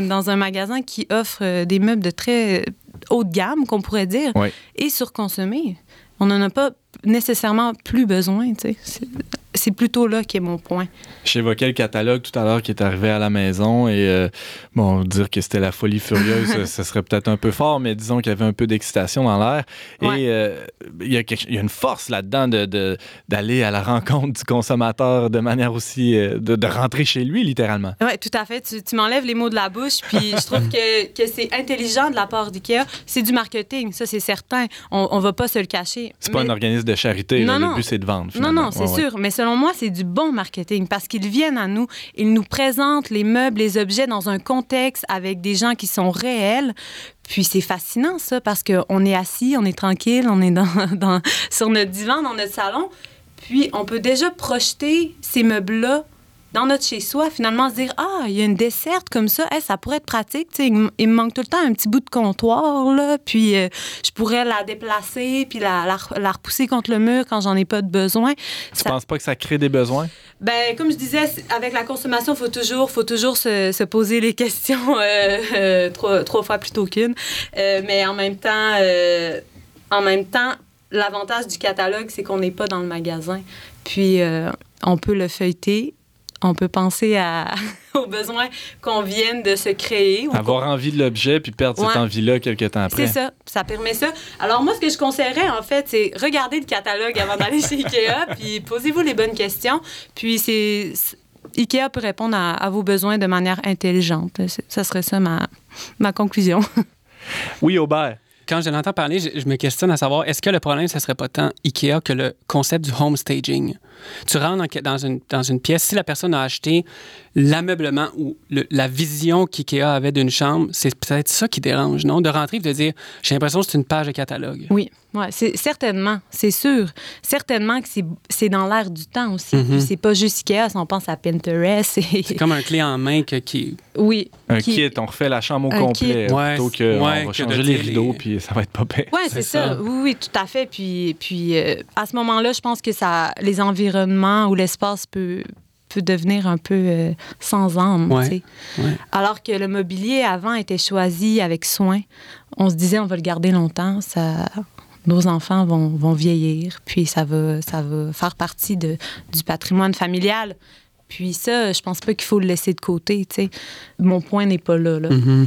C: *laughs* dans un magasin qui offre euh, des meubles de très haut de gamme, qu'on pourrait dire, et surconsommer. On n'en a pas nécessairement plus besoin. C'est plutôt là qui est mon point.
A: J'évoquais le catalogue tout à l'heure qui est arrivé à la maison et euh, bon, dire que c'était la folie furieuse, *laughs* ce serait peut-être un peu fort, mais disons qu'il y avait un peu d'excitation dans l'air. Et euh, il, y a y, a une force là-dedans d'aller de, d'aller à la rencontre du consommateur de manière aussi. Euh, de, de, rentrer chez lui, littéralement.
C: Oui, tout à fait. Tu, tu m'enlèves les mots de la bouche, puis *laughs* je trouve que, que c'est intelligent de la part d'IKEA. C'est du marketing, ça, c'est certain. On ne va pas se le cacher.
A: C'est pas un organisme de charité. Non, Le but, c'est de vendre.
C: Non, non, c'est sûr. Mais selon moi, c'est du bon marketing parce qu'ils viennent à nous, ils nous présentent les meubles, les objets dans un contexte avec des gens qui sont réels. Puis c'est fascinant, ça, parce qu'on est assis, on est tranquille, on est *laughs* dans, sur notre divan, dans notre salon. Puis on peut déjà projeter ces meubles-là dans notre chez-soi, finalement, se dire Ah, il y a une desserte comme ça, ça pourrait être pratique. il, me manque tout le temps un petit bout de comptoir, là, puis euh, je pourrais la déplacer, puis la, la, repousser contre le mur quand j'en ai pas de besoin.
A: Tu ne penses pas que ça crée des besoins?
C: Ben, comme je disais, avec la consommation, il faut toujours, faut toujours se, se poser les *laughs* questions euh, euh, trois, trois, fois plutôt qu'une. mais en même temps, en même temps, l'avantage du catalogue, c'est qu'on n'est pas dans le magasin. Puis, on peut le feuilleter on peut penser à, *laughs* aux besoins qu'on vienne de se créer.
A: Avoir envie de l'objet puis perdre cette envie-là quelques temps après.
C: C'est ça, ça permet ça. Alors moi, ce que je conseillerais, en fait, c'est regarder le catalogue avant d'aller chez Ikea, *laughs* puis posez-vous les bonnes questions. Puis c'est... Ikea peut répondre à, vos besoins de manière intelligente. Ça serait ça ma, ma conclusion. *laughs*
A: Oui, Aubert
D: quand je l'entends parler, je, me questionne à savoir est-ce que le problème, ce serait pas tant IKEA que le concept du home staging? Tu rentres dans une, dans une pièce, si la personne a acheté l'ameublement ou la vision qu'IKEA avait d'une chambre, c'est peut-être ça qui dérange, non? De rentrer et de dire j'ai l'impression que c'est une page de catalogue.
C: Oui, ouais, c'est certainement, c'est sûr. Certainement que c'est dans l'air du temps aussi. Mm-hmm. C'est pas juste IKEA, si on pense à Pinterest.
D: C'est comme un clé en main que, qui.
C: Oui.
A: Un kit, on refait la chambre au complet plutôt que on va changer les rideaux puis ça va être pas pire.
C: Oui, c'est ça. Oui, oui, tout à fait. Puis, puis euh, à ce moment-là, je pense que ça, les environnements ou l'espace peut, peut devenir un peu euh, sans âme. Alors que le mobilier avant était choisi avec soin. On se disait on va le garder longtemps, ça, nos enfants vont, vont vieillir, puis ça va, ça va faire partie de, du patrimoine familial. Puis ça, je pense pas qu'il faut le laisser de côté. Mon point n'est pas là. là.
A: Mm-hmm.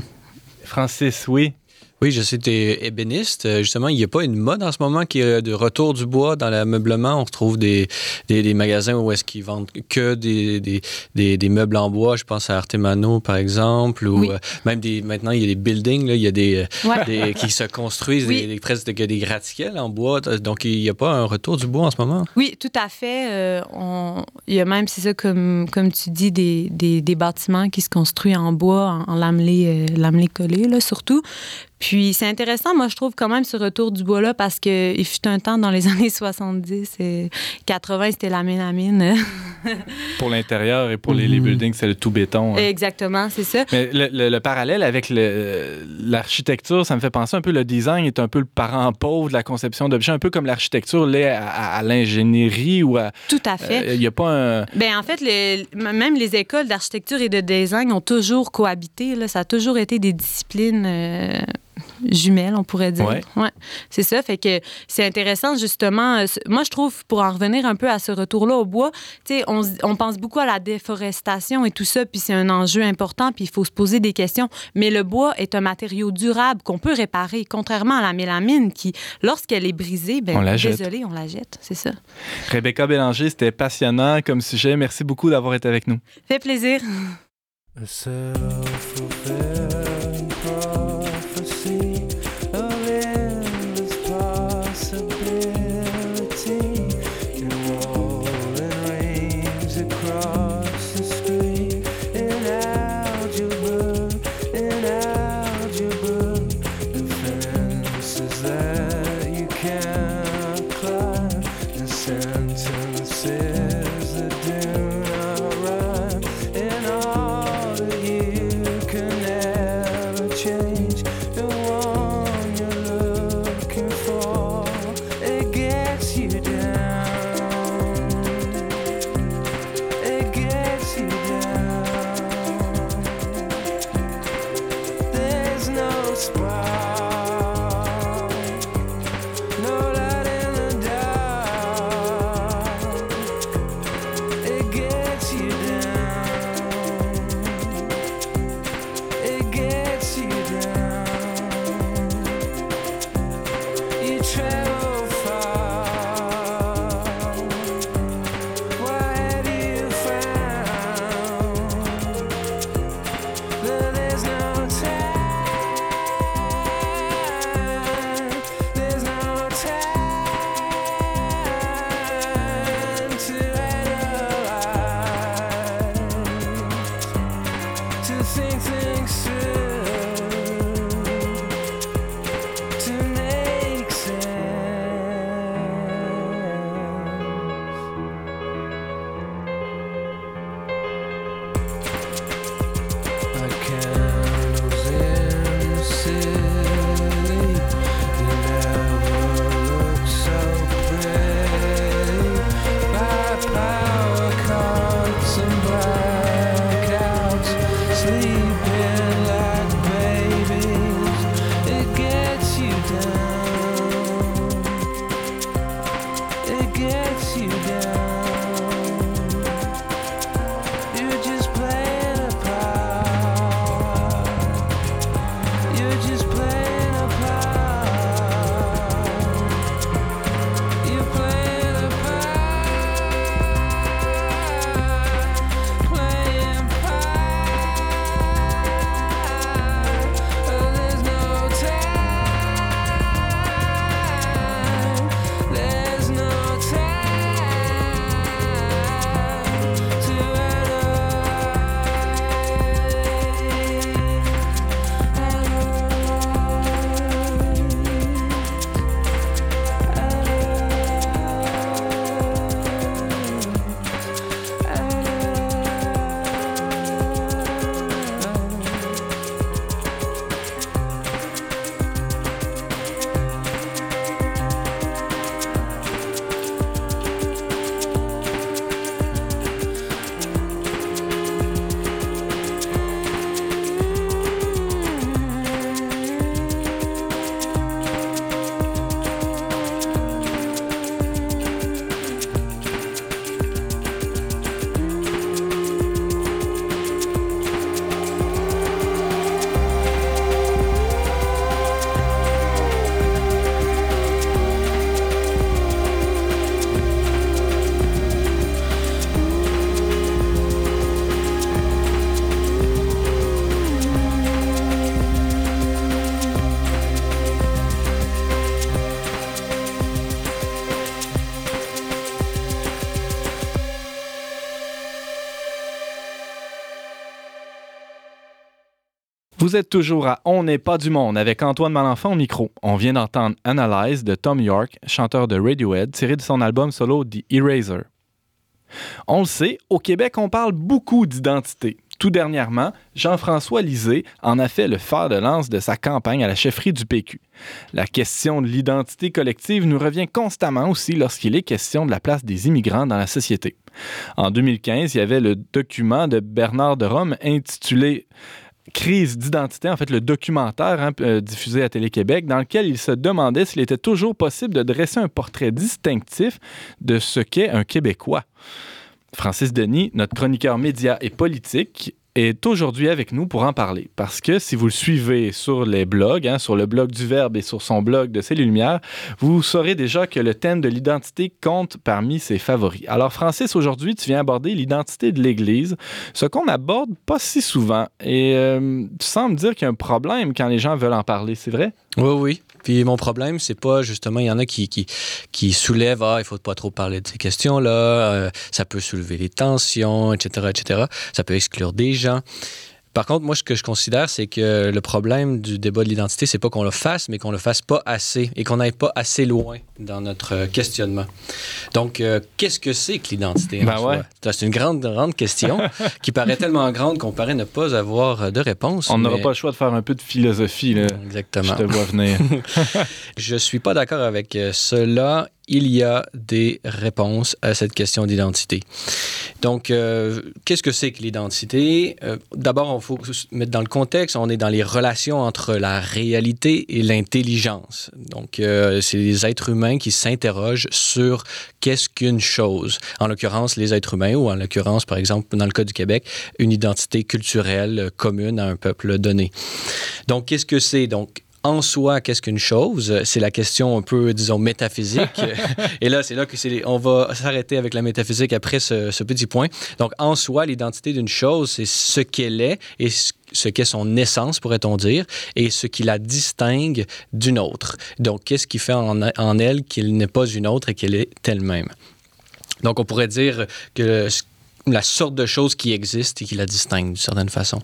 A: Francis, oui.
B: Oui, je sais, tu es ébéniste. Euh, justement, il n'y a pas une mode en ce moment qui est de retour du bois dans l'ameublement? On retrouve des, des, magasins où est-ce qu'ils vendent que des, des, des, meubles en bois. Je pense à Artemano, par exemple, ou euh, même des, maintenant, il y a des buildings, là, il y a des, euh, qui se construisent, des, presque des gratte-ciels en bois. Donc, il n'y a pas un retour du bois en ce moment?
C: Oui, tout à fait. on... Il y a même, c'est ça, comme, comme tu dis, des, des, bâtiments qui se construisent en bois, en, en lamelé, lamelé collé, là, surtout. Puis c'est intéressant, moi, je trouve quand même ce retour du bois-là parce qu'il fut un temps dans les *laughs* années 70 et 80, c'était la mine à mine.
A: pour l'intérieur et pour les, mhm. buildings, c'est le tout béton.
C: Hein. Exactement, c'est ça.
A: Mais le, parallèle avec l'architecture, ça me fait penser un peu, le design est un peu le parent pauvre de la conception d'objets, un peu comme l'architecture l'est à, l'ingénierie ou à...
C: Tout à fait.
A: Il euh, n'y a pas un...
C: Bien, en fait, même les écoles d'architecture et de design ont toujours cohabité. Là. Ça a toujours été des disciplines... Euh, jumelles, on pourrait dire. Ouais. C'est ça. Fait que c'est intéressant, justement. Euh, moi, je trouve, pour en revenir un peu à ce retour-là au bois, tu sais, on, on, pense beaucoup à la déforestation et tout ça, puis c'est un enjeu important, puis il faut se poser des questions. Mais le bois est un matériau durable qu'on peut réparer, contrairement à la mélamine qui, lorsqu'elle est brisée, ben, on désolé, on la jette. C'est ça.
A: Rebecca Bélanger, c'était passionnant comme sujet. Merci beaucoup d'avoir été avec nous.
C: Fait plaisir.
A: Vous êtes toujours à On n'est pas du monde avec Antoine Malenfant au micro. On vient d'entendre Analyze de Tom York, chanteur de Radiohead, tiré de son album solo The Eraser. On le sait, au Québec, on parle beaucoup d'identité. Tout dernièrement, Jean-François Lisée en a fait le fer de lance de sa campagne à la chefferie du PQ. La question de l'identité collective nous revient constamment aussi lorsqu'il est question de la place des immigrants dans la société. En 2015, il y avait le document de Bernard de Rome intitulé Crise d'identité, en fait le documentaire hein, euh, diffusé à Télé-Québec, dans lequel il se demandait s'il était toujours possible de dresser un portrait distinctif de ce qu'est un Québécois. Francis Denis, notre chroniqueur média et politique, est aujourd'hui avec nous pour en parler. Parce que si vous le suivez sur les blogs, hein, sur le blog du Verbe et sur son blog de Céline Lumière, vous saurez déjà que le thème de l'identité compte parmi ses favoris. Alors Francis, aujourd'hui, tu viens aborder l'identité de l'Église, ce qu'on aborde pas si souvent. Et euh, tu sembles dire qu'il y a un problème quand les gens veulent en parler, c'est vrai?
B: Oui, oui. Puis mon problème, c'est pas justement, il y en a qui, qui, qui soulèvent, ah, il faut pas trop parler de ces questions-là, euh, ça peut soulever les tensions, etc., etc. Ça peut exclure des gens. Par contre, moi, ce que je considère, c'est que le problème du débat de l'identité, c'est pas qu'on le fasse, mais qu'on le fasse pas assez et qu'on n'aille pas assez loin dans notre questionnement. Donc, euh, qu'est-ce que c'est que l'identité?
A: Ben ouais.
B: C'est une grande, grande question *laughs* qui paraît tellement grande qu'on paraît ne pas avoir de réponse.
A: On n'aura pas le choix de faire un peu de philosophie. Là.
B: Exactement.
A: Je te vois venir. *laughs*
B: je suis pas d'accord avec euh, cela il y a des réponses à cette question d'identité. Donc, euh, qu'est-ce que c'est que l'identité? Euh, d'abord, il faut mettre dans le contexte, on est dans les relations entre la réalité et l'intelligence. Donc, euh, c'est les êtres humains qui s'interrogent sur qu'est-ce qu'une chose. En l'occurrence, les êtres humains, ou en l'occurrence, par exemple, dans le cas du Québec, une identité culturelle commune à un peuple donné. Donc, qu'est-ce que c'est? Donc, en soi, qu'est-ce qu'une chose? C'est la question un peu, disons, métaphysique. *laughs* *laughs* Et là, c'est là que c'est, on va s'arrêter avec la métaphysique après ce, petit point. Donc, en soi, l'identité d'une chose, c'est ce qu'elle est et ce qu'est son essence, pourrait-on dire, et ce qui la distingue d'une autre. Donc, qu'est-ce qui fait en, en elle qu'elle n'est pas une autre et qu'elle est elle-même? Donc, on pourrait dire que la sorte de choses qui existe et qui la distingue d'une certaine façon.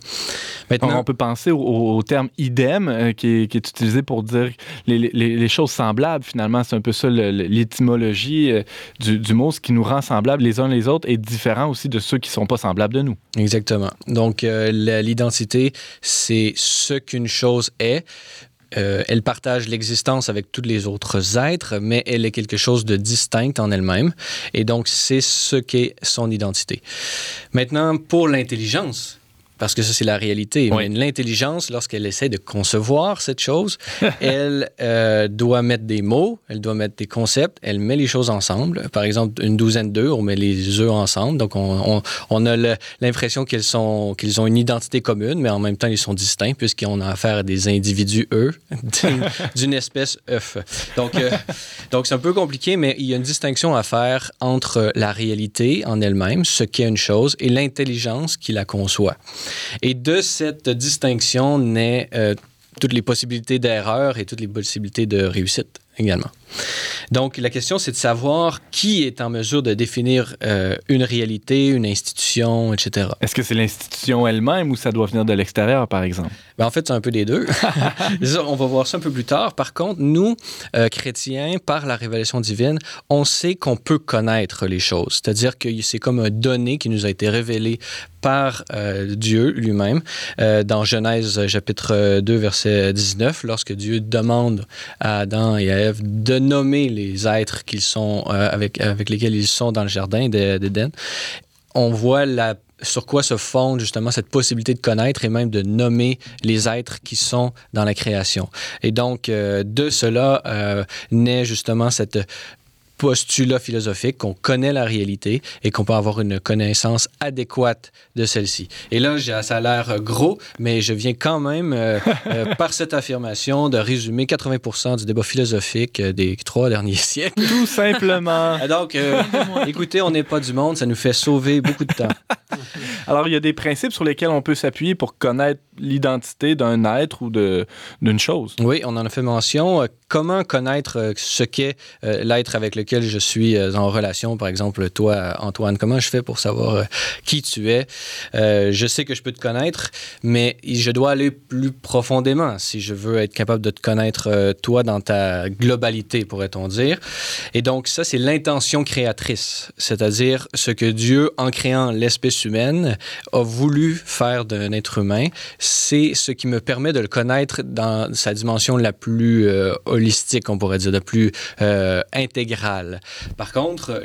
A: Maintenant, on peut penser au, terme idem euh, qui, est, utilisé pour dire les, choses semblables. Finalement, c'est un peu ça l'étymologie euh, du, mot. Ce qui nous rend semblables les uns les autres est différent aussi de ceux qui ne sont pas semblables de nous.
B: Exactement. Donc, euh, l'identité, c'est ce qu'une chose est. Euh, elle partage l'existence avec tous les autres êtres, mais elle est quelque chose de distinct en elle-même. Et donc, c'est ce qu'est son identité. Maintenant, pour l'intelligence, parce que ça, c'est la réalité. L'intelligence, lorsqu'elle essaie de concevoir cette chose, *laughs* elle euh, doit mettre des mots, elle doit mettre des concepts, elle met les choses ensemble. Par exemple, une douzaine d'œufs, on met les œufs ensemble. Donc, on, on, a l'impression qu'ils qu'ils ont une identité commune, mais en même temps, ils sont distincts puisqu'on a affaire à des individus, eux, *laughs* d'une espèce œuf. Donc, euh, *laughs* donc c'est un peu compliqué, mais il y a une distinction à faire entre la réalité en elle-même, ce qu'est une chose, et l'intelligence qui la conçoit. Et de cette distinction naît euh, toutes les possibilités d'erreur et toutes les possibilités de réussite également. Donc, la question, c'est de savoir qui est en mesure de définir euh, une réalité, une institution, etc.
A: Est-ce que c'est l'institution elle-même ou ça doit venir de l'extérieur, par exemple?
B: Ben, en fait, c'est un peu des deux. *laughs* *laughs* on va voir ça un peu plus tard. Par contre, nous, euh, chrétiens, par la révélation divine, on sait qu'on peut connaître les choses. C'est-à-dire que c'est comme un donné qui nous a été révélé par euh, Dieu lui-même. dans Genèse chapitre 2, verset 19, lorsque Dieu demande à Adam et à Ève de nommer les êtres qu'ils sont, euh, avec, avec lesquels ils sont dans le jardin d'Éden, on voit sur quoi se fonde justement cette possibilité de connaître et même de nommer les êtres qui sont dans la création. Et donc, euh, de cela euh, naît justement cette postulat philosophique qu'on connaît la réalité et qu'on peut avoir une connaissance adéquate de celle-ci. Et là, ça a l'air gros, mais je viens quand même, euh, *laughs* euh, par cette affirmation, de résumer 80 du débat philosophique euh, des trois derniers *laughs* siècles.
A: Tout simplement. *laughs*
B: Donc, écoutez, on n'est pas du monde, ça nous fait sauver beaucoup de temps.
A: Alors, il y a des principes sur lesquels on peut s'appuyer pour connaître l'identité d'un être ou d'une chose.
B: Oui, on en a fait mention. Comment connaître ce qu'est l'être avec lequel je suis en relation, par exemple, toi, Antoine, comment je fais pour savoir qui tu es? je sais que je peux te connaître, mais je dois aller plus profondément si je veux être capable de te connaître, toi, dans ta globalité, pourrait-on dire. Et donc, ça, c'est l'intention créatrice, c'est-à-dire ce que Dieu, en créant l'espèce humaine, a voulu faire d'un être humain. C'est ce qui me permet de le connaître dans sa dimension la plus euh, holistique, on pourrait dire, la plus euh, intégrale. Par contre,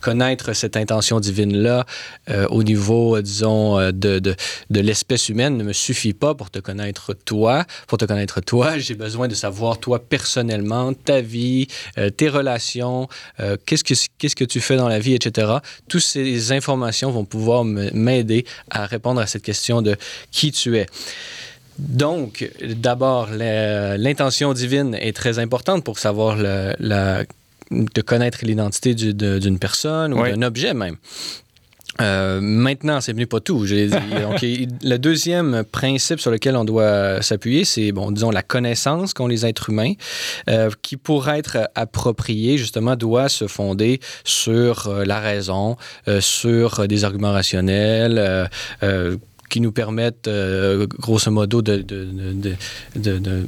B: connaître cette intention divine-là euh, au niveau, disons, de, de, de l'espèce humaine ne me suffit pas pour te connaître toi. Pour te connaître toi, *laughs* j'ai besoin de savoir toi personnellement, ta vie, tes relations, qu'est-ce que qu'est-ce que tu fais dans la vie, etc. Toutes ces informations vont pouvoir m'aider à répondre à cette question de qui tu es. Donc, d'abord, l'intention divine est très importante pour savoir la, de connaître l'identité d'une personne ou d'un objet même. Euh, maintenant, c'est venu pas tout. Dit. *laughs* Donc, le deuxième principe sur lequel on doit s'appuyer, c'est, bon, disons, la connaissance qu'ont les êtres humains, euh, qui, pour être appropriée, justement, doit se fonder sur euh, la raison, sur des arguments rationnels, qui nous permettent, grosso modo, de, de, de,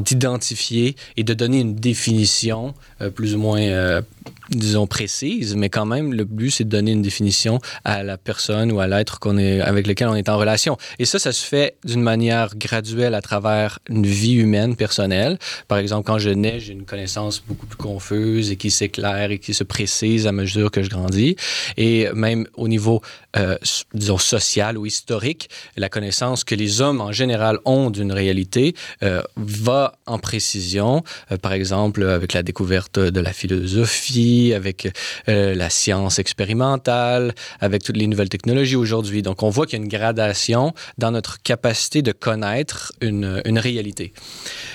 B: d'identifier et de donner une définition plus ou moins disons, précise, mais quand même, le but, c'est de donner une définition à la personne ou à l'être avec lequel on est en relation. Et ça, ça se fait d'une manière graduelle à travers une vie humaine personnelle. Par exemple, quand je nais, j'ai une connaissance beaucoup plus confuse et qui s'éclaire et qui se précise à mesure que je grandis. Et même au niveau, euh, disons, social ou historique, la connaissance que les hommes en général ont d'une réalité euh, va en précision. Euh, par exemple, avec la découverte de la philosophie, avec euh, la science expérimentale, avec toutes les nouvelles technologies aujourd'hui. Donc, on voit qu'il y a une gradation dans notre capacité de connaître une, réalité.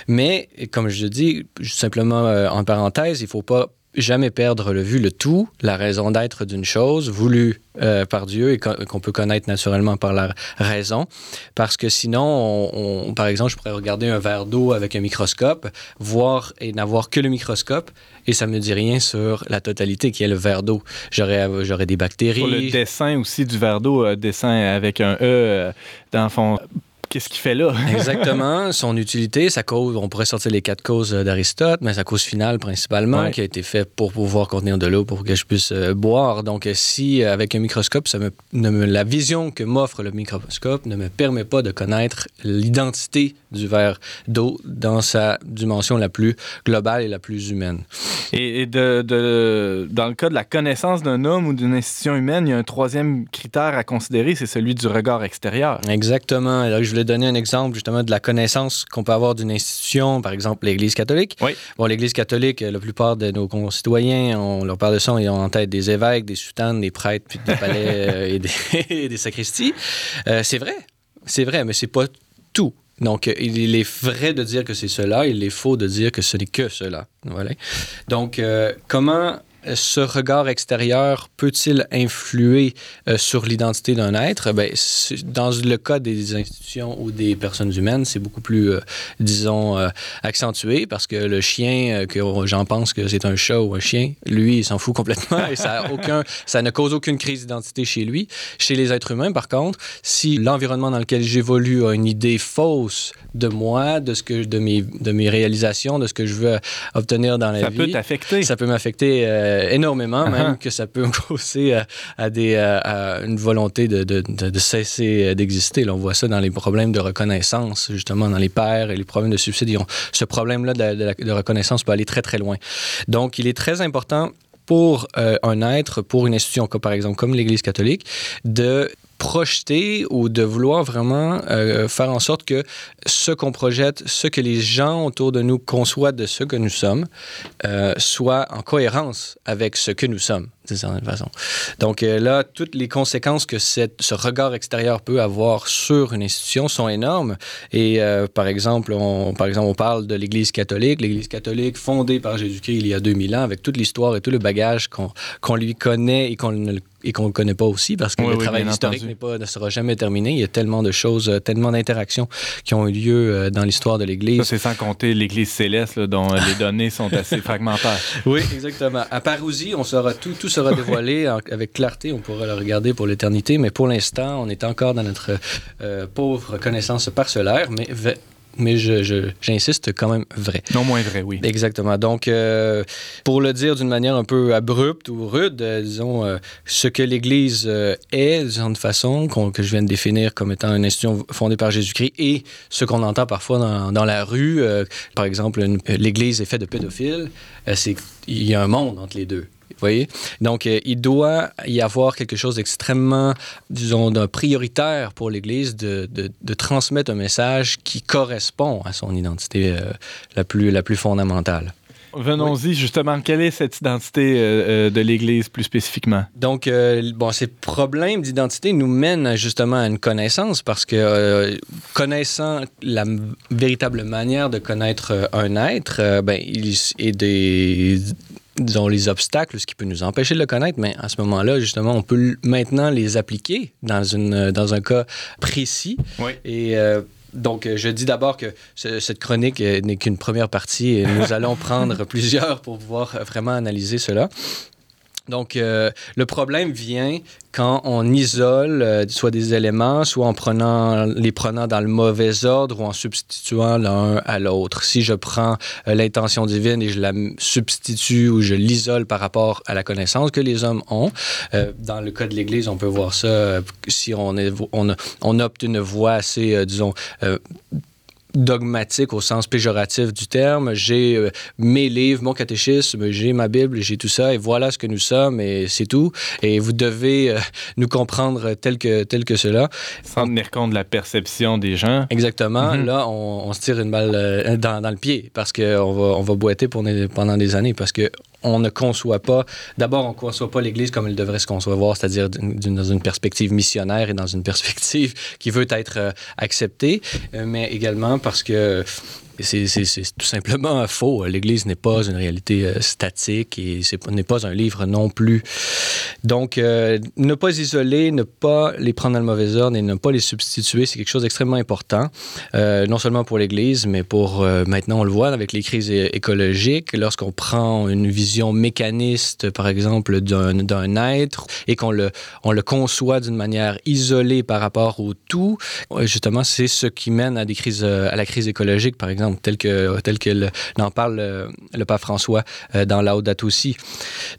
B: Mais, comme je dis, simplement euh, en parenthèse, il ne faut pas jamais perdre le vue le tout, la raison d'être d'une chose voulue euh, par Dieu et qu'on peut connaître naturellement par la raison. Parce que sinon, on, par exemple, je pourrais regarder un verre d'eau avec un microscope, voir et n'avoir que le microscope, et ça ne me dit rien sur la totalité qui est le verre d'eau. J'aurais, j'aurais des bactéries. Pour
A: le dessin aussi du verre d'eau, euh, dessin avec un E euh, dans le fond qu'est-ce qu'il fait là? *laughs*
B: Exactement. *laughs* Son utilité, sa cause, on pourrait sortir les quatre causes d'Aristote, mais sa cause finale principalement, qui a été faite pour pouvoir contenir de l'eau pour que je puisse euh, boire. Donc, si avec un microscope, ça me, la vision que m'offre le microscope ne me permet pas de connaître l'identité du verre d'eau dans sa dimension la plus globale et la plus humaine.
A: Et, de, de, dans le cas de la connaissance d'un homme ou d'une institution humaine, il y a un troisième critère à considérer, c'est celui du regard extérieur.
B: Exactement. Alors, je voulais donner un exemple justement de la connaissance qu'on peut avoir d'une institution, par exemple l'Église catholique.
A: Oui.
B: Bon, l'Église catholique, la plupart de nos concitoyens, on leur parle de ça, ils ont en tête des évêques, des soutanes, des prêtres, puis des palais *laughs* euh, *laughs* et, des, sacristies. Euh, c'est vrai, c'est vrai, mais c'est pas tout. Donc, il est vrai de dire que c'est cela, il est faux de dire que ce n'est que cela. Voilà. Donc, euh, comment ce regard extérieur peut-il influer euh, sur l'identité d'un être? Ben, dans le cas des institutions ou des personnes humaines, c'est beaucoup plus, euh, disons, euh, accentué parce que le chien, que j'en pense que c'est un chat ou un chien, lui, il s'en fout complètement *laughs* et ça, aucun, ça ne cause aucune crise d'identité chez lui. Chez les êtres humains, par contre, si l'environnement dans lequel j'évolue a une idée fausse de moi, de, ce que, de, mes, de mes réalisations, de ce que je veux obtenir dans la
A: vie... Ça peut t'affecter.
B: Ça peut m'affecter euh, énormément, même uh-huh. que ça peut *laughs* causer à, des, à une volonté de, de, de cesser euh, d'exister. On voit ça dans les problèmes de reconnaissance, justement, dans les pères et les problèmes de suicide. Ce problème-là de, reconnaissance peut aller très, très loin. Donc, il est très important pour euh, un être, pour une institution, comme, par exemple comme l'Église catholique, de projeter ou de vouloir vraiment euh, faire en sorte que ce qu'on projette, ce que les gens autour de nous conçoivent de ce que nous sommes, euh, soit en cohérence avec ce que nous sommes. D'une certaine façon. Donc là, toutes les conséquences que cette, ce regard extérieur peut avoir sur une institution sont énormes. Et par, exemple, on, par exemple, on parle de l'Église catholique. L'Église catholique fondée par Jésus-Christ il y a 2000 ans, avec toute l'histoire et tout le bagage qu'on lui connaît et qu'on ne et qu'on ne connaît pas aussi parce que le travail historique pas, ne sera jamais terminé. Il y a tellement de choses, euh, tellement d'interactions qui ont eu lieu euh, dans l'histoire de l'Église. Ça,
A: c'est sans compter l'Église céleste dont *laughs* les données sont assez fragmentaires.
B: Oui, exactement. À Parousie, on sera, tout, tout sera dévoilé avec clarté. On pourra le regarder pour l'éternité, mais pour l'instant, on est encore dans notre euh, pauvre connaissance parcellaire, mais mais j'insiste je, quand même vrai.
A: Non moins vrai, oui.
B: Exactement. Donc, euh, pour le dire d'une manière un peu abrupte ou rude, euh, disons, euh, ce que l'Église est, d'une façon que je viens de définir comme étant une institution fondée par Jésus-Christ, et ce qu'on entend parfois dans, dans la rue, par exemple, l'Église est faite de pédophiles, c'est il y a un monde entre les deux voyez? Donc, euh, il doit y avoir quelque chose d'extrêmement, disons, prioritaire pour l'Église de, de, transmettre un message qui correspond à son identité euh, la, plus, la plus fondamentale.
A: Venons-y justement. Quelle est cette identité euh, de l'Église plus spécifiquement?
B: Donc, bon, ces problèmes d'identité nous mènent justement à une connaissance parce que connaissant la véritable manière de connaître un être, ben, il est des disons, les obstacles, ce qui peut nous empêcher de le connaître, mais à ce moment-là, justement, on peut maintenant les appliquer dans, une, dans un cas précis.
A: Oui.
B: Et euh, donc, je dis d'abord que cette chronique n'est qu'une première partie et nous *laughs* allons prendre plusieurs pour pouvoir vraiment analyser cela. Donc, euh, le problème vient quand on isole euh, soit des éléments, soit en prenant les prenant dans le mauvais ordre ou en substituant l'un à l'autre. Si je prends euh, l'intention divine et je la substitue ou je l'isole par rapport à la connaissance que les hommes ont, dans le cas de l'Église, on peut voir ça si on, on opte une voie assez, disons, dogmatique au sens péjoratif du terme. J'ai euh, mes livres, mon catéchisme, j'ai ma Bible, j'ai tout ça, et voilà ce que nous sommes, et c'est tout. Et vous devez euh, nous comprendre tel que, tel que cela.
A: Sans tenir compte de la perception des gens.
B: Exactement. Mhm. Là, on, se tire une balle euh, dans, dans, le pied parce qu'on va, on va boiter pour, pendant des années parce que on ne conçoit pas, d'abord, on ne conçoit pas l'Église comme elle devrait se concevoir, c'est-à-dire dans une perspective missionnaire et dans une *laughs* perspective qui veut être acceptée, mais également parce que c'est tout simplement *laughs* faux. L'Église n'est pas une réalité euh, statique et ce n'est pas un livre non plus. Donc, euh, ne pas isoler, ne pas les prendre dans le mauvais ordre et ne pas les substituer, c'est quelque chose d'extrêmement important, euh, non seulement pour l'Église, mais pour, maintenant on le voit avec les crises écologiques, lorsqu'on prend une vision mécaniste, par exemple, d'un être et qu'on le, on le conçoit d'une manière isolée par rapport au tout, justement, c'est ce qui mène à la crise écologique, par exemple tel que, tel que parle le, le, pape François euh, dans Laudato aussi.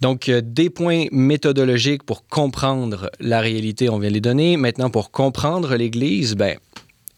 B: Donc, euh, des points méthodologiques pour comprendre la réalité, on vient les donner. Maintenant, pour comprendre l'Église, ben,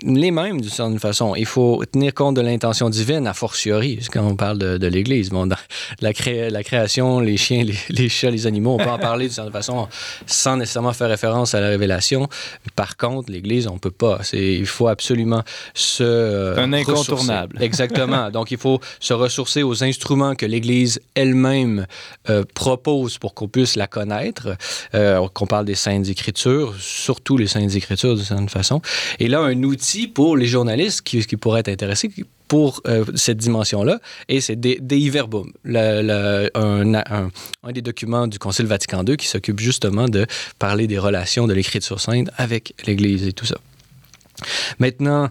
B: les mêmes d'une certaine façon. Il faut tenir compte de l'intention divine, a fortiori, quand on parle de, l'Église. Bon, dans la, la, création, les chiens, les, chats, les animaux, on peut en parler d'une certaine façon sans nécessairement faire référence à la révélation. Par contre, l'Église, on ne peut pas. Il faut absolument se.
A: Euh, un incontournable. *laughs*
B: Exactement. Donc, il faut se ressourcer aux instruments que l'Église elle-même euh, propose pour qu'on puisse la connaître. Euh, qu'on parle des Saintes Écritures, surtout les Saintes Écritures d'une certaine façon. Et là, un outil pour les journalistes qui, pourraient être intéressés pour euh, cette dimension-là, et c'est Dei Verbum, un, un, des documents du Concile Vatican II qui s'occupe justement de parler des relations de l'Écriture sainte avec l'Église et tout ça. Maintenant,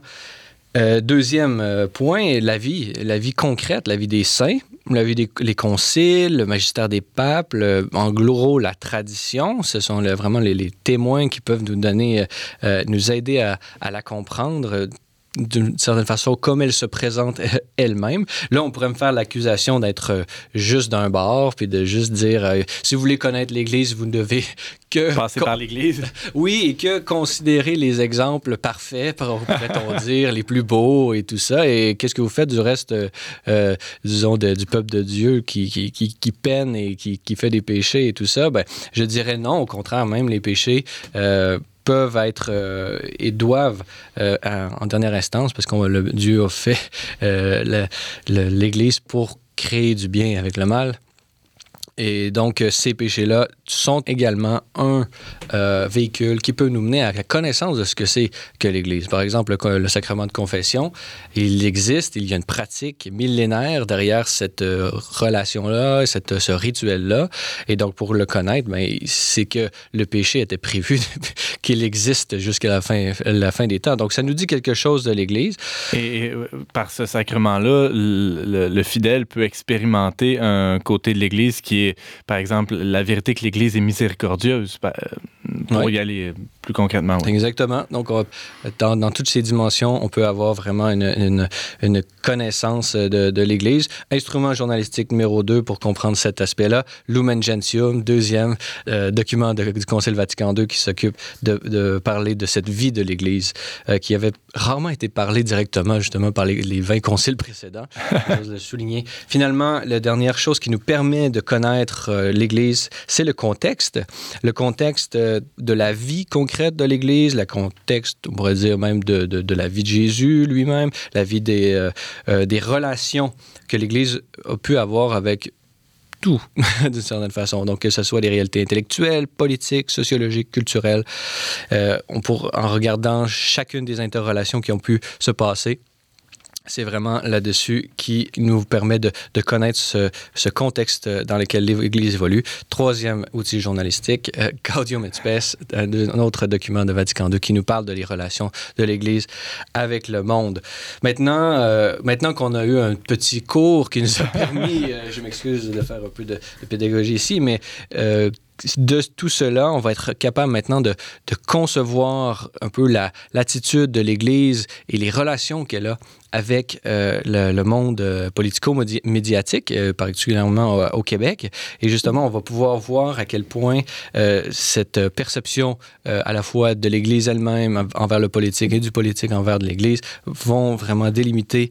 B: euh, deuxième euh, point, la vie, la vie concrète, la vie des saints, la vie des les conciles, le magistère des papes, en gros la tradition, ce sont vraiment les, témoins qui peuvent nous donner, euh, nous aider à la comprendre d'une certaine façon comme elle se présente elle-même. Là, on pourrait me faire l'accusation d'être euh, juste d'un bord, puis de juste dire, euh, si vous voulez connaître l'Église, vous ne devez que...
A: Passer par l'Église. *laughs*
B: Oui, et que considérer les exemples parfaits, pourrait-on *laughs* dire, les plus beaux et tout ça. Et qu'est-ce que vous faites du reste, euh, disons, du peuple de Dieu qui, qui, qui, peine et qui, qui, fait des péchés et tout ça? Ben, je dirais non, au contraire, même les péchés peuvent être euh, et doivent, euh, en dernière instance, parce que Dieu a fait euh, l'Église pour créer du bien avec le mal, Et donc, euh, ces péchés-là sont également un euh, véhicule qui peut nous mener à la connaissance de ce que c'est que l'Église. Par exemple, le, sacrement de confession, il existe, il y a une pratique millénaire derrière cette euh, relation-là, ce rituel-là. Et donc, pour le connaître, ben, c'est que le péché était prévu *laughs* qu'il existe jusqu'à la fin, la fin des temps. Donc, ça nous dit quelque chose de l'Église.
A: Et, par ce sacrement-là, le fidèle peut expérimenter un côté de l'Église qui est par exemple, la vérité que l'Église est miséricordieuse, euh, pour y aller plus concrètement.
B: Oui. Exactement. Donc, on, dans, dans, toutes ces dimensions, on peut avoir vraiment une, une, une connaissance de, de l'Église. Instrument journalistique numéro 2 pour comprendre cet aspect-là. Lumen Gentium, deuxième euh, document de, du Concile Vatican II qui s'occupe de, de, parler de cette vie de l'Église euh, qui avait rarement été parlé directement, justement, par les, les 20 conciles précédents. *laughs* Je le souligner. Finalement, la dernière chose qui nous permet de connaître euh, l'Église, c'est le contexte. Le contexte de la vie concrète de l'Église, le contexte, on pourrait dire même de, de, la vie de Jésus lui-même, la vie des, euh, euh, des relations que l'Église a pu avoir avec tout, *laughs* d'une certaine façon. Donc, que ce soit des réalités intellectuelles, politiques, sociologiques, culturelles, euh, on pour, en regardant chacune des interrelations qui ont pu se passer, c'est vraiment là-dessus qui nous permet de, de connaître ce, ce, contexte dans lequel l'Église évolue. Troisième outil journalistique, euh, Gaudium et Spes, un, autre document de Vatican II qui nous parle de les relations de l'Église avec le monde. Maintenant, euh, maintenant qu'on a eu un petit cours qui nous a permis, euh, je m'excuse de faire un peu de, pédagogie ici, mais euh, de tout cela, on va être capable maintenant de, de concevoir un peu l'attitude la, de l'Église et les relations qu'elle a avec euh, le, monde euh, politico-médiatique, euh, particulièrement au, Québec. Et justement, on va pouvoir voir à quel point cette perception à la fois de l'Église elle-même envers le politique et du politique envers de l'Église vont vraiment délimiter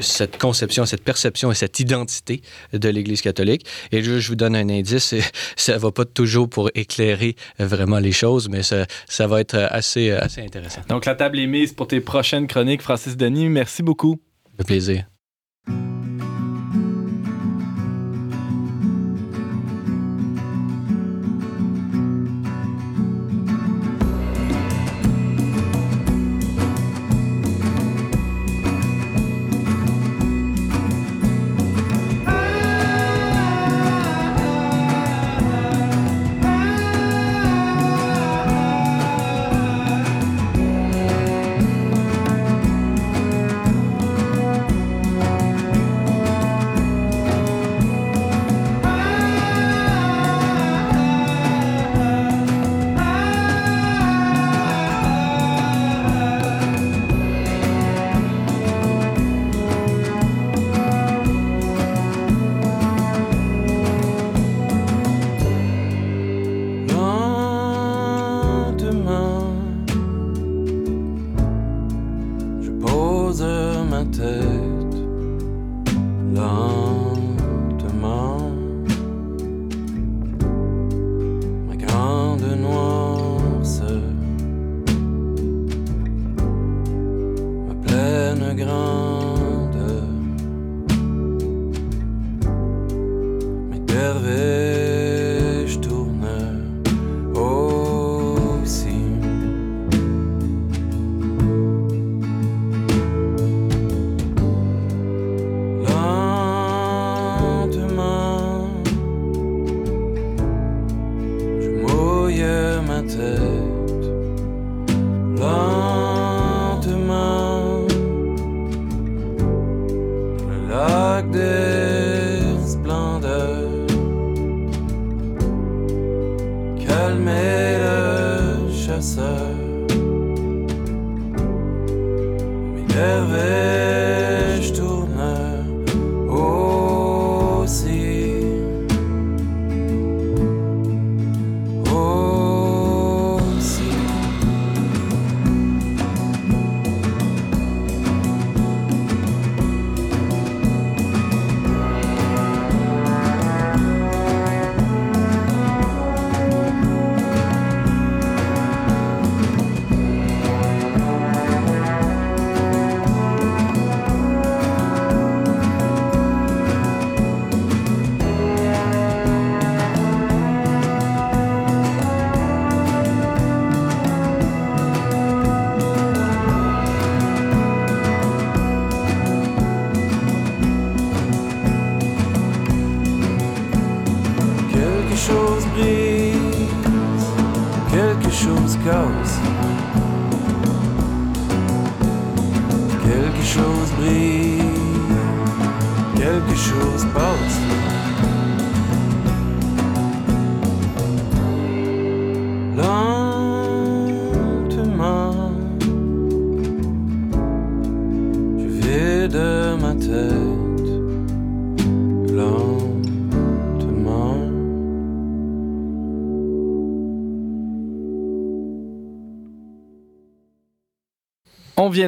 B: cette conception, cette perception et cette identité de l'Église catholique. Et je, je vous donne un indice, *laughs* ça ne va pas toujours pour éclairer vraiment les choses, mais ça, ça va être assez, assez intéressant.
A: Donc la table est mise pour tes prochaines chroniques, Francis Denis. Merci beaucoup beaucoup.
B: Le plaisir. long.
E: Chose brise, quelque chose casse. Quelque chose brille, quelque chose passe.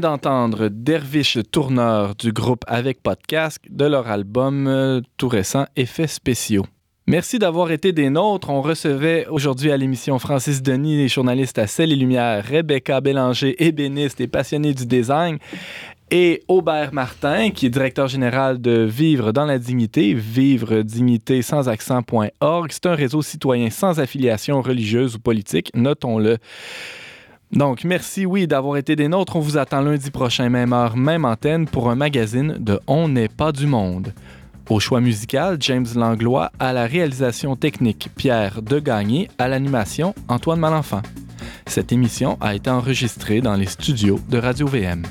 A: D'entendre Dervish Tourneur du groupe Avec Podcast de leur album euh, tout récent Effets spéciaux. Merci d'avoir été des nôtres. On recevait aujourd'hui à l'émission Francis Denis, les journalistes à Celle et Lumière, Rebecca Bélanger, ébéniste et passionnée du design, et Aubert Martin, qui est directeur général de Vivre dans la dignité, vivre dignité sans accent.org. C'est un réseau citoyen sans affiliation religieuse ou politique, notons-le. Donc, merci, oui, d'avoir été des nôtres. On vous attend lundi prochain, même heure, même antenne, pour un magazine de On n'est pas du monde. Au choix musical, James Langlois, à la réalisation technique, Pierre Degagné, à l'animation, Antoine Malenfant. Cette émission a été enregistrée dans les studios de Radio-VM.